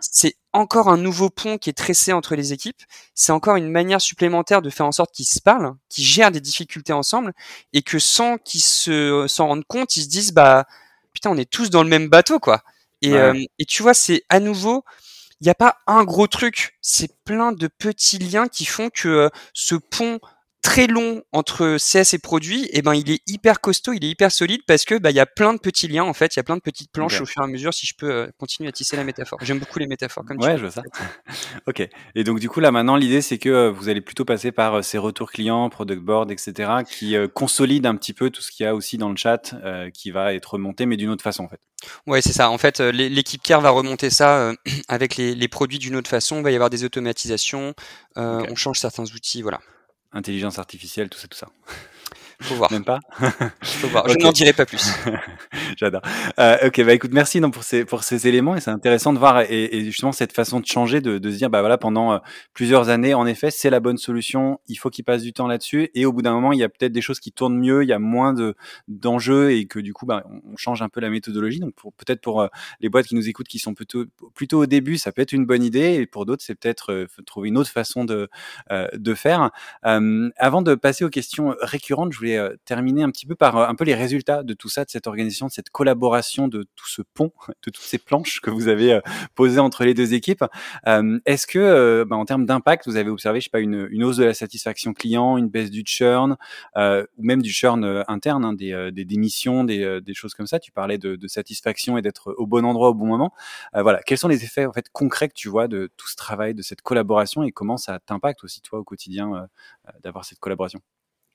c'est encore un nouveau pont qui est tressé entre les équipes. C'est encore une manière supplémentaire de faire en sorte qu'ils se parlent, qu'ils gèrent des difficultés ensemble, et que sans qu'ils se s'en rendent compte, ils se disent bah putain, on est tous dans le même bateau, quoi. Et, et tu vois, c'est à nouveau il n'y a pas un gros truc, c'est plein de petits liens qui font que ce pont très long entre CS et produit, et eh ben il est hyper costaud, il est hyper solide parce que bah il y a plein de petits liens en fait, il y a plein de petites planches au fur et à mesure. Si je peux euh, continuer à tisser la métaphore, j'aime beaucoup les métaphores. Comme ouais, je vois ça. ok. Et donc du coup là maintenant l'idée c'est que euh, vous allez plutôt passer par euh, ces retours clients, product board, etc. qui consolident un petit peu tout ce qu'il y a aussi dans le chat, qui va être remonté mais d'une autre façon en fait. Ouais, c'est ça. En fait, l'équipe Care va remonter ça avec les, les produits d'une autre façon. Il va y avoir des automatisations. On change certains outils, voilà intelligence artificielle, tout ça, tout ça. Faut voir. Même pas Faut voir. Je n'en dirai pas plus. J'adore. Euh, ok, bah écoute, merci donc, pour ces pour ces éléments et c'est intéressant de voir et, et, justement cette façon de changer, de, de se dire bah voilà pendant euh, plusieurs années, en effet, c'est la bonne solution. Il faut qu'il passe du temps là-dessus et au bout d'un moment, il y a peut-être des choses qui tournent mieux, il y a moins de d'enjeux et que du coup, bah, on change un peu la méthodologie. Donc peut-être pour euh, les boîtes qui nous écoutent, qui sont plutôt plutôt au début, ça peut être une bonne idée et pour d'autres, c'est peut-être euh, trouver une autre façon de de faire. avant de passer aux questions récurrentes, je voulais terminer un petit peu par un peu les résultats de tout ça, de cette organisation, de cette collaboration, de tout ce pont, de toutes ces planches que vous avez posées entre les deux équipes. Est-ce que, bah, en termes d'impact, vous avez observé, je sais pas, une, hausse de la satisfaction client, une baisse du churn, ou même du churn interne, hein, des, démissions, des, choses comme ça? Tu parlais de, de satisfaction et d'être au bon endroit au bon moment. voilà, quels sont les effets en fait concrets que tu vois de tout ce travail, de cette collaboration, et comment ça t'impacte aussi toi au quotidien d'avoir cette collaboration?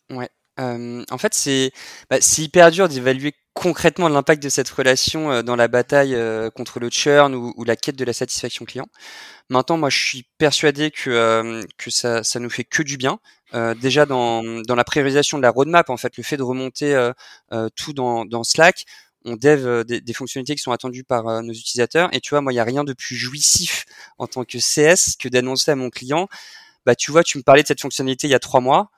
Ouais, en fait, c'est bah, hyper dur d'évaluer concrètement l'impact de cette relation dans la bataille contre le churn ou, ou, la quête de la satisfaction client. Maintenant, moi, je suis persuadé que ça ça nous fait que du bien. déjà dans la priorisation de la roadmap, en fait, le fait de remonter tout dans Slack, on dev des, des, fonctionnalités qui sont attendues par nos utilisateurs. Et tu vois, moi, il y a rien de plus jouissif en tant que CS que d'annoncer à mon client, bah tu vois, tu me parlais de cette fonctionnalité il y a trois mois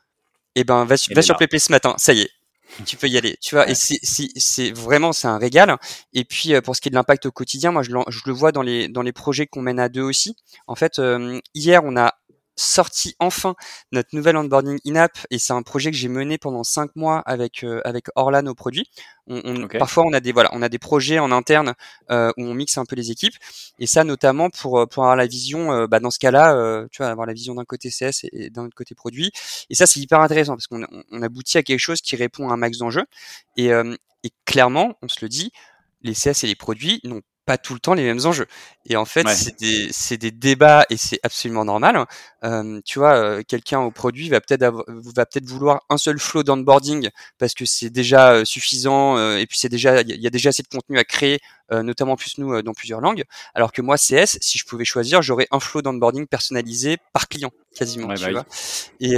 eh ben va, va sur PP ce matin, ça y est, tu peux y aller, tu vois. Et c'est, c'est, vraiment c'est un régal. Et puis euh, pour ce qui est de l'impact au quotidien, moi je, je, le vois dans les dans les projets qu'on mène à deux aussi. En fait, euh, hier on a sorti enfin notre nouvel onboarding in-app et c'est un projet que j'ai mené pendant cinq mois avec euh, avec Orlan au produit. On, Parfois, on a des voilà, on a des projets en interne euh, où on mixe un peu les équipes et ça notamment pour pour avoir la vision. Euh, bah, dans ce cas-là, tu vois, avoir la vision d'un côté CS et, d'un autre côté produit. Et ça, c'est hyper intéressant parce qu'on on aboutit à quelque chose qui répond à un max d'enjeux et, et clairement, on se le dit, les CS et les produits n'ont pas tout le temps les mêmes enjeux. Et en fait, c'est des, c'est des débats et c'est absolument normal. Euh, tu vois, euh, quelqu'un au produit va peut-être va peut-être vouloir un seul flow d'onboarding parce que c'est déjà euh, suffisant euh, et puis c'est déjà il y, a déjà assez de contenu à créer, notamment plus nous dans plusieurs langues. Alors que moi, CS, si je pouvais choisir, j'aurais un flow d'onboarding personnalisé par client quasiment. tu bah vois et,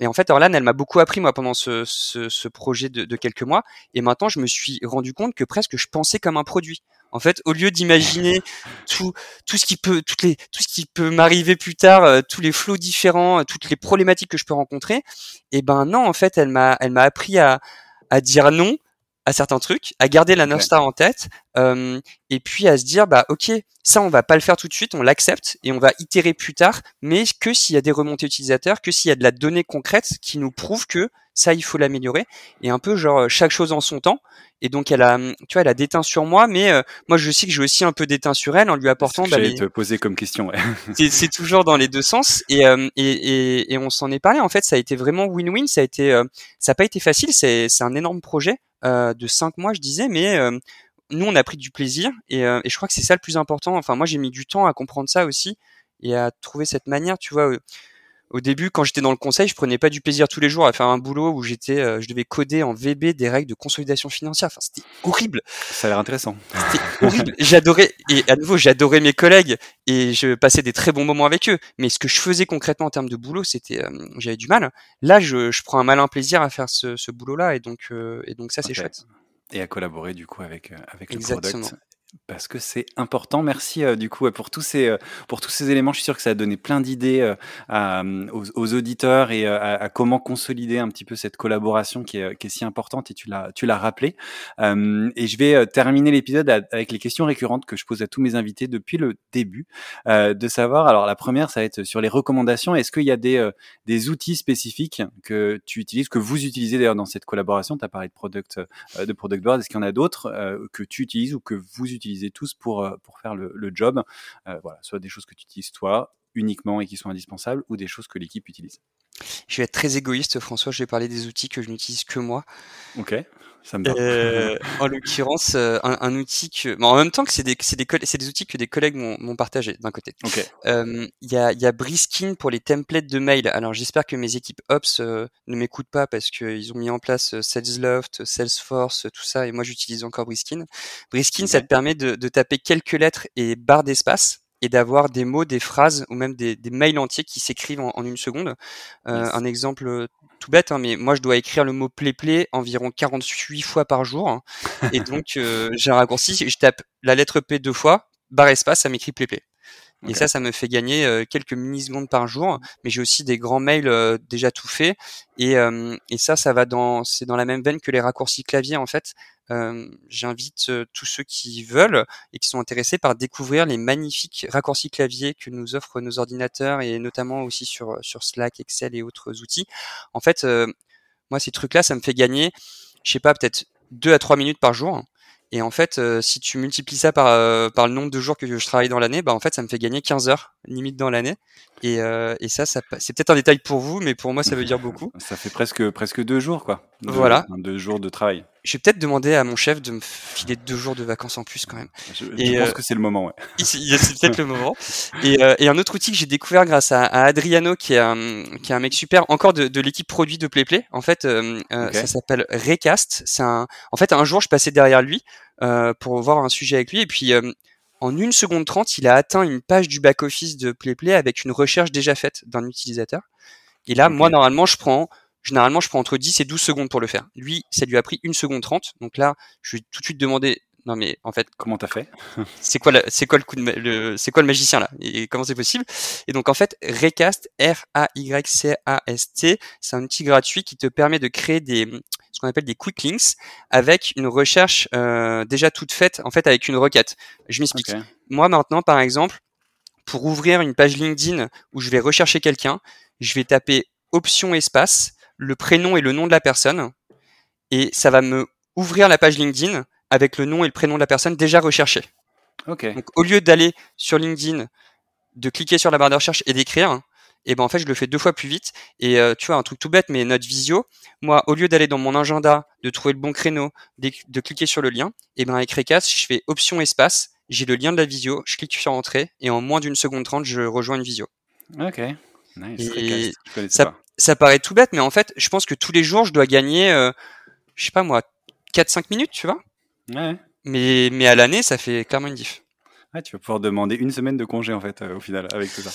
et en fait, Orlan, elle m'a beaucoup appris moi pendant ce, ce, ce projet de, de quelques mois. Et maintenant, je me suis rendu compte que presque je pensais comme un produit. En fait, au lieu d'imaginer tout, tout ce qui peut, toutes les, tout ce qui peut m'arriver plus tard, euh, tous les flots différents, euh, toutes les problématiques que je peux rencontrer, et eh ben non, en fait, elle m'a, elle m'a appris à, à dire non à certains trucs, à garder la North Star en tête, euh, et puis à se dire bah ok, ça on va pas le faire tout de suite, on l'accepte et on va itérer plus tard, mais que s'il y a des remontées utilisateurs, que s'il y a de la donnée concrète qui nous prouve que ça il faut l'améliorer, et un peu genre chaque chose en son temps. Et donc elle a, tu vois, elle a déteint sur moi, mais euh, moi je sais que j'ai aussi un peu déteint sur elle en lui apportant. Bah, te poser comme question. Ouais. c'est toujours dans les deux sens et, euh, et, et, et, on s'en est parlé. En fait, ça a été vraiment win-win. Ça a été, euh, ça n'a pas été facile. C'est un énorme projet de cinq mois, je disais, mais nous on a pris du plaisir et, et je crois que c'est ça le plus important. Enfin, moi j'ai mis du temps à comprendre ça aussi et à trouver cette manière, tu vois au début, quand j'étais dans le conseil, je prenais pas du plaisir tous les jours à faire un boulot où j'étais, euh, je devais coder en VB des règles de consolidation financière. Enfin, c'était horrible. Ça a l'air intéressant. C'était horrible. J'adorais, et à nouveau, j'adorais mes collègues et je passais des très bons moments avec eux. Mais ce que je faisais concrètement en termes de boulot, c'était, euh, j'avais du mal. Là, je, je, prends un malin plaisir à faire ce, ce boulot-là et donc, euh, et donc ça, c'est chouette. Et à collaborer du coup avec avec le product parce que c'est important. Merci euh, du coup pour tous ces euh, pour tous ces éléments. Je suis sûr que ça a donné plein d'idées euh, euh aux, aux, auditeurs et à, à, comment consolider un petit peu cette collaboration qui est, qui est si importante. Et tu l'as tu l'as rappelé. et je vais terminer l'épisode avec les questions récurrentes que je pose à tous mes invités depuis le début, de savoir. Alors la première, ça va être sur les recommandations. Est-ce qu'il y a des des outils spécifiques que tu utilises, que vous utilisez d'ailleurs dans cette collaboration? Tu as parlé de product de product board. Est-ce qu'il y en a d'autres que tu utilises ou que vous utilisez tous pour, euh, pour faire le, le job. Euh, voilà, soit des choses que tu utilises toi uniquement et qui sont indispensables ou des choses que l'équipe utilise. Je vais être très égoïste, François. Je vais parler des outils que je n'utilise que moi. Ok, ça me. Euh, en l'occurrence, euh, un, un, outil que, bon, en même temps que c'est des, c'est des, c'est des outils que des collègues m'ont partagé d'un côté. Ok. Il y a, y a Briskin pour les templates de mail. Alors j'espère que mes équipes Ops ne m'écoutent pas parce qu'ils ont mis en place SalesLoft, Salesforce, tout ça, et moi j'utilise encore Briskin. Briskin, okay. ça te permet de, de taper quelques lettres et barres d'espace et d'avoir des mots, des phrases ou même des, des mails entiers qui s'écrivent en, en, une seconde. Euh, yes. Un exemple euh, tout bête, hein, mais moi je dois écrire le mot play play environ 48 fois par jour. Hein, et donc euh, j'ai un raccourci, je tape la lettre P deux fois, barre espace, ça m'écrit play play. Okay. Et ça, ça me fait gagner euh, quelques millisecondes par jour. Mais j'ai aussi des grands mails euh, déjà tout faits. Et, euh, et ça, ça va dans, c'est dans la même veine que les raccourcis clavier en fait. Euh, j'invite euh, tous ceux qui veulent et qui sont intéressés par découvrir les magnifiques raccourcis clavier que nous offrent nos ordinateurs et notamment aussi sur sur Slack, Excel et autres outils. En fait, euh, moi ces trucs-là, ça me fait gagner, je sais pas, peut-être deux à trois minutes par jour. Et en fait, euh, si tu multiplies ça par, euh, par le nombre de jours que je travaille dans l'année, bah en fait, ça me fait gagner 15 heures limite dans l'année. Et, euh, et ça, ça c'est peut-être un détail pour vous, mais pour moi, ça veut dire beaucoup. Ça fait presque presque deux jours, quoi. Deux, voilà. Deux jours de travail. Je vais peut-être demander à mon chef de me filer deux jours de vacances en plus quand même. Je, et je pense que c'est le moment, ouais. C'est peut-être le moment. Et, et, un autre outil que j'ai découvert grâce à, à, Adriano, qui est un, qui est un mec super, encore de, de l'équipe produit de PlayPlay. En fait, okay. ça s'appelle Recast. Un, en fait, un jour, je passais derrière lui euh, pour voir un sujet avec lui. Et puis, euh, en une seconde trente, il a atteint une page du back-office de PlayPlay avec une recherche déjà faite d'un utilisateur. Et là, okay. moi, normalement, je prends, généralement, je prends entre 10 et 12 secondes pour le faire. Lui, ça lui a pris une seconde trente. Donc là, je vais tout de suite demander, non mais en fait, comment t'as fait? C'est quoi, c'est quoi le coup de, le, c'est quoi le magicien là? Et comment c'est possible? Et donc en fait, Recast, R A Y C A S T, c'est un outil gratuit qui te permet de créer des ce qu'on appelle des quick links avec une recherche euh, déjà toute faite en fait avec une requête. Je m'explique. Okay. Moi maintenant par exemple pour ouvrir une page LinkedIn où je vais rechercher quelqu'un, je vais taper option espace, le prénom et le nom de la personne et ça va me ouvrir la page LinkedIn avec le nom et le prénom de la personne déjà recherché. Okay. Donc au lieu d'aller sur LinkedIn, de cliquer sur la barre de recherche et d'écrire, et ben en fait je le fais deux fois plus vite. Et euh, tu vois un truc tout bête mais notre visio. Moi au lieu d'aller dans mon agenda de trouver le bon créneau de, de cliquer sur le lien et ben avec Recast je fais option espace. J'ai le lien de la visio. Je clique sur entrée. Et en moins d'une seconde trente je rejoins une visio. Ok. Nice. et ça, ça paraît tout bête mais en fait je pense que tous les jours je dois gagner euh, je sais pas moi 4-5 minutes tu vois? Ouais. mais mais à l'année ça fait clairement une diff Ouais, tu vas pouvoir demander une semaine de congé en fait euh, au final avec tout ça.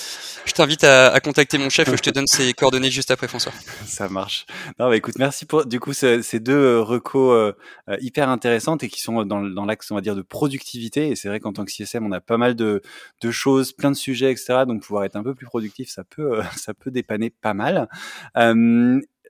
Je t'invite à, à, contacter mon chef, je te donne ses coordonnées juste après François. Ça marche. Non, bah, écoute, merci pour du coup ces, ces deux euh, recos euh, hyper intéressantes et qui sont dans, dans l'axe on va dire de productivité. Et c'est vrai qu'en tant que CSM, on a pas mal de, de choses, plein de sujets, etc. Donc pouvoir être un peu plus productif, ça peut ça peut dépanner pas mal.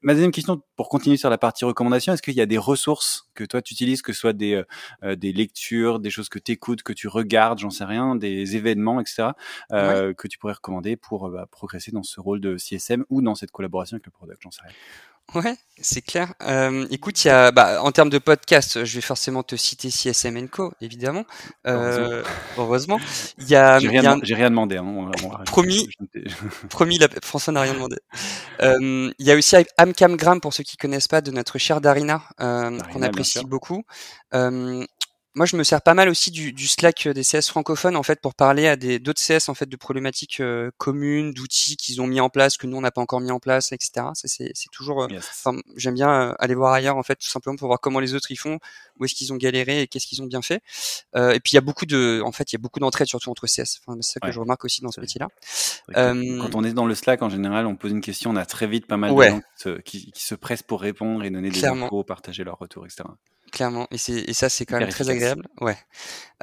Euh, ma deuxième question, pour continuer sur la partie recommandation, est-ce qu'il y a des ressources que toi tu utilises, que ce soit des, euh, des lectures, des choses que tu écoutes, que tu regardes, j'en sais rien, des événements, etc., euh, ouais. que tu pourrais recommander pour bah, progresser dans ce rôle de CSM ou dans cette collaboration avec le product, j'en sais rien. Ouais, c'est clair. Euh, écoute, il y a, bah, en termes de podcast, je vais forcément te citer CSM Co, évidemment. Euh, heureusement. Il y a, j'ai rien, a un... rien, demandé. Hein, on, on, promis, promis, la... François n'a rien demandé. Euh, il y a aussi Amcamgram pour ceux qui connaissent pas de notre chère Darina, euh, qu'on apprécie beaucoup. Euh, moi, je me sers pas mal aussi du, du, Slack des CS francophones en fait pour parler à des d'autres CS en fait de problématiques euh, communes, d'outils qu'ils ont mis en place que nous on n'a pas encore mis en place, etc. C'est toujours. Euh, j'aime bien euh, aller voir ailleurs en fait tout simplement pour voir comment les autres ils font, où est-ce qu'ils ont galéré et qu'est-ce qu'ils ont bien fait. et puis il y a beaucoup de, en fait, il y a beaucoup d'entraide surtout entre CS. Enfin, c'est ça que je remarque aussi dans ce métier-là. Quand on est dans le Slack en général, on pose une question, on a très vite pas mal de gens qui, qui, se pressent pour répondre et donner des infos, partager leur retour, etc clairement. Et, c'est, et ça, c'est quand même très agréable. Ouais.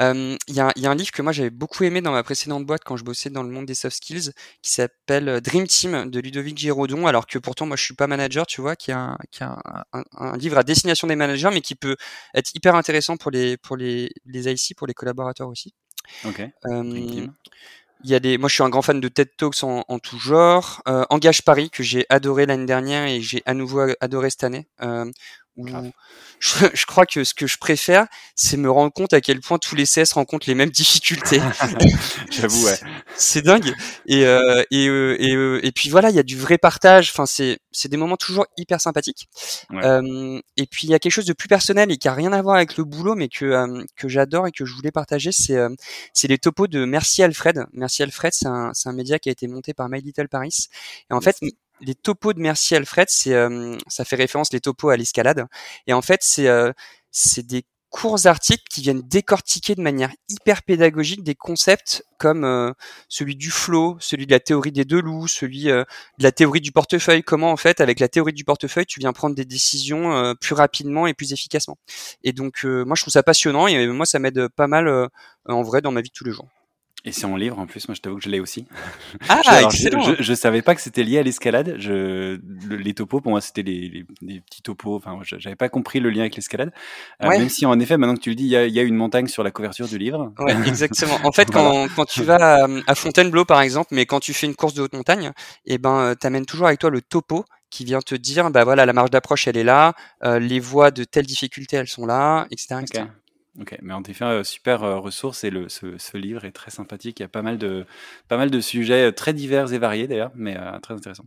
Il y, a, y, a, un livre que moi j'avais beaucoup aimé dans ma précédente boîte quand je bossais dans le monde des soft skills, qui s'appelle euh, Dream Team de Ludovic Giraudon. Alors que pourtant moi je suis pas manager, tu vois, qui a, un, qui a un, un, livre à destination des managers, mais qui peut être hyper intéressant pour les pour les les IC, pour les collaborateurs aussi. Ok. Il y a des, moi je suis un grand fan de TED Talks en, en tout genre. Euh, Engage Paris que j'ai adoré l'année dernière et j'ai à nouveau adoré cette année. Euh, je, je, crois que ce que je préfère, c'est me rendre compte à quel point tous les CS rencontrent les mêmes difficultés. J'avoue, ouais. C'est dingue. Et, euh, et, euh, et, euh, et, puis voilà, il y a du vrai partage. Enfin, c'est, c'est des moments toujours hyper sympathiques. Euh, et puis il y a quelque chose de plus personnel et qui a rien à voir avec le boulot, mais que euh, que j'adore et que je voulais partager, c'est c'est les topos de Merci Alfred. Merci Alfred, c'est un, c'est un média qui a été monté par My Little Paris. Et en fait, les topos de Merci Alfred, c'est euh, ça fait référence les topos à l'escalade. Et en fait, c'est euh, c'est des courts articles qui viennent décortiquer de manière hyper pédagogique des concepts comme euh, celui du flow, celui de la théorie des deux loups, celui de la théorie du portefeuille. Comment en fait, avec la théorie du portefeuille, tu viens prendre des décisions plus rapidement et plus efficacement. Et donc, moi, je trouve ça passionnant et moi, ça m'aide pas mal en vrai dans ma vie de tous les jours. Et c'est en livre en plus, moi je t'avoue que je l'ai aussi. Ah, excellent. Je, je, savais pas que c'était lié à l'escalade. Je, les topos, pour moi, c'était les, les, petits topos. Enfin, j'avais pas compris le lien avec l'escalade. Euh, même si en effet, maintenant que tu le dis, il y a, y a, une montagne sur la couverture du livre. Ouais, exactement. En fait, quand, quand tu vas à, Fontainebleau, par exemple, mais quand tu fais une course de haute montagne, et eh ben, t'amènes toujours avec toi le topo qui vient te dire, bah voilà, la marge d'approche, elle est là, euh, les voies de telle difficulté, elles sont là, etc. etc. Ok, mais en effet, euh, super euh, ressource et le, ce, ce, livre est très sympathique. Il y a pas mal de, pas mal de sujets euh, très divers et variés d'ailleurs, mais très intéressant.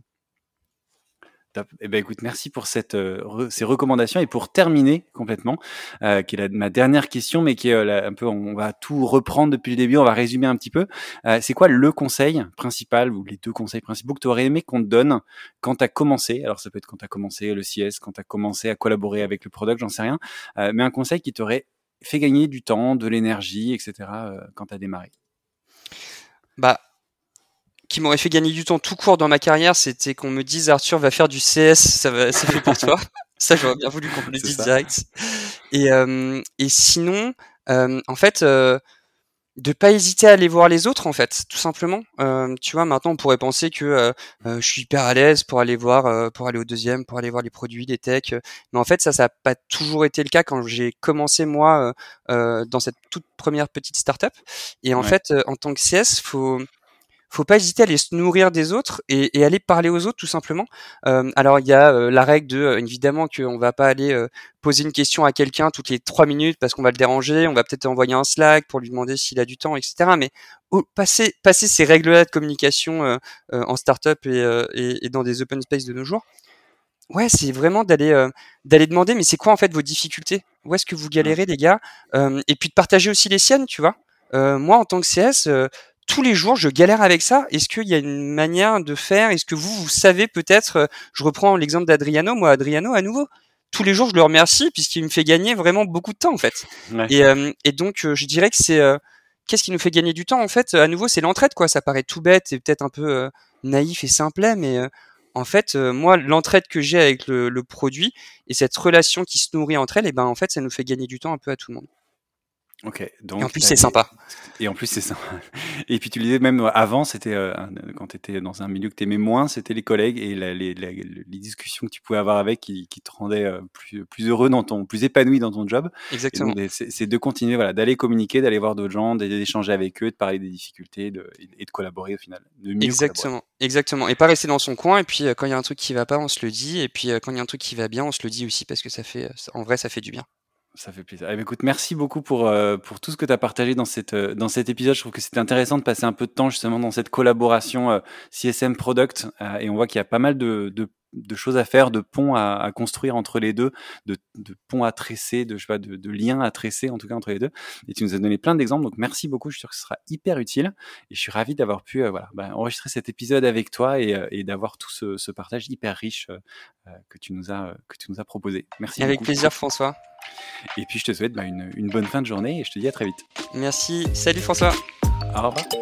Top. Eh ben écoute, merci pour cette, ces recommandations et pour terminer complètement, euh, qui est ma dernière question, mais qui est un peu, on va tout reprendre depuis le début, on va résumer un petit peu. Euh, c'est quoi le conseil principal ou les deux conseils principaux que tu aurais aimé qu'on te donne quand tu as commencé? Alors ça peut être quand tu as commencé le CS, quand tu as commencé à collaborer avec le product, j'en sais rien, euh, mais un conseil qui t'aurait fait gagner du temps, de l'énergie, etc. Euh, quand tu as démarré? Bah, qui m'aurait fait gagner du temps tout court dans ma carrière, c'était qu'on me dise Arthur va faire du CS, ça va, c'est fait pour toi. ça, j'aurais bien voulu qu'on me le dise direct. Et, euh, et sinon, euh, en fait, euh, de pas hésiter à aller voir les autres en fait tout simplement. Euh, tu vois maintenant on pourrait penser que euh, euh, je suis hyper à l'aise pour aller voir pour aller au deuxième pour aller voir les produits les techs. Mais en fait ça ça n'a pas toujours été le cas quand j'ai commencé moi dans cette toute première petite startup. Et en fait en tant que CS faut faut pas hésiter à aller se nourrir des autres et, et aller parler aux autres tout simplement. Euh, alors il y a euh, la règle de euh, évidemment qu'on va pas aller euh, poser une question à quelqu'un toutes les trois minutes parce qu'on va le déranger, on va peut-être envoyer un Slack pour lui demander s'il a du temps, etc. Mais passer passer ces règles-là de communication en startup et, et, et dans des open space de nos jours, ouais, c'est vraiment d'aller d'aller demander mais c'est quoi en fait vos difficultés? Où est-ce que vous galérez les gars? Et puis de partager aussi les siennes, tu vois? moi en tant que CS, tous les jours, je galère avec ça. Est-ce qu'il y a une manière de faire? Est-ce que vous, vous savez peut-être euh, Je reprends l'exemple d'Adriano. Moi, Adriano, à nouveau, tous les jours, je le remercie puisqu'il me fait gagner vraiment beaucoup de temps en fait. Et, euh, et, donc, euh, je dirais que c'est qu'est-ce qui nous fait gagner du temps en fait? À nouveau, c'est l'entraide quoi. Ça paraît tout bête et peut-être un peu naïf et simplet, mais en fait, moi, l'entraide que j'ai avec le, le, produit et cette relation qui se nourrit entre elles, et ben en fait, ça nous fait gagner du temps un peu à tout le monde. Ok. Donc, et en plus, c'est sympa. Et en plus, c'est sympa. Et puis, tu disais même avant, c'était euh, quand tu étais dans un milieu que tu aimais moins, c'était les collègues et la, les, les, discussions que tu pouvais avoir avec qui, qui te rendaient euh, plus, plus heureux dans ton, plus épanoui dans ton job. Exactement. C'est de continuer, voilà, d'aller communiquer, d'aller voir d'autres gens, d'échanger avec eux, de parler des difficultés de, et de collaborer au final. De Exactement. Exactement. Et pas rester dans son coin. Et puis, euh, quand il y a un truc qui va pas, on se le dit. Et puis, quand il y a un truc qui va bien, on se le dit aussi parce que ça fait, en vrai, ça fait du bien. Ça fait plaisir. Eh ben, écoute, merci beaucoup pour, euh, pour tout ce que tu as partagé dans, cette, euh, dans cet épisode. Je trouve que c'était intéressant de passer un peu de temps justement dans cette collaboration euh, CSM Product. et on voit qu'il y a pas mal de, de, de, choses à faire, de ponts à, à construire entre les deux, de, de, ponts à tresser, de, je sais pas, de, de, liens à tresser en tout cas entre les deux. Et tu nous as donné plein d'exemples. Donc merci beaucoup. Je suis sûr que ce sera hyper utile. Et je suis ravi d'avoir pu voilà, bah, enregistrer cet épisode avec toi et, et d'avoir tout ce, ce, partage hyper riche que, tu nous as, que tu nous as proposé. Merci. Avec plaisir, François. Et puis je te souhaite bah, une, une, bonne fin de journée et je te dis à très vite. Merci. Salut François. Au revoir.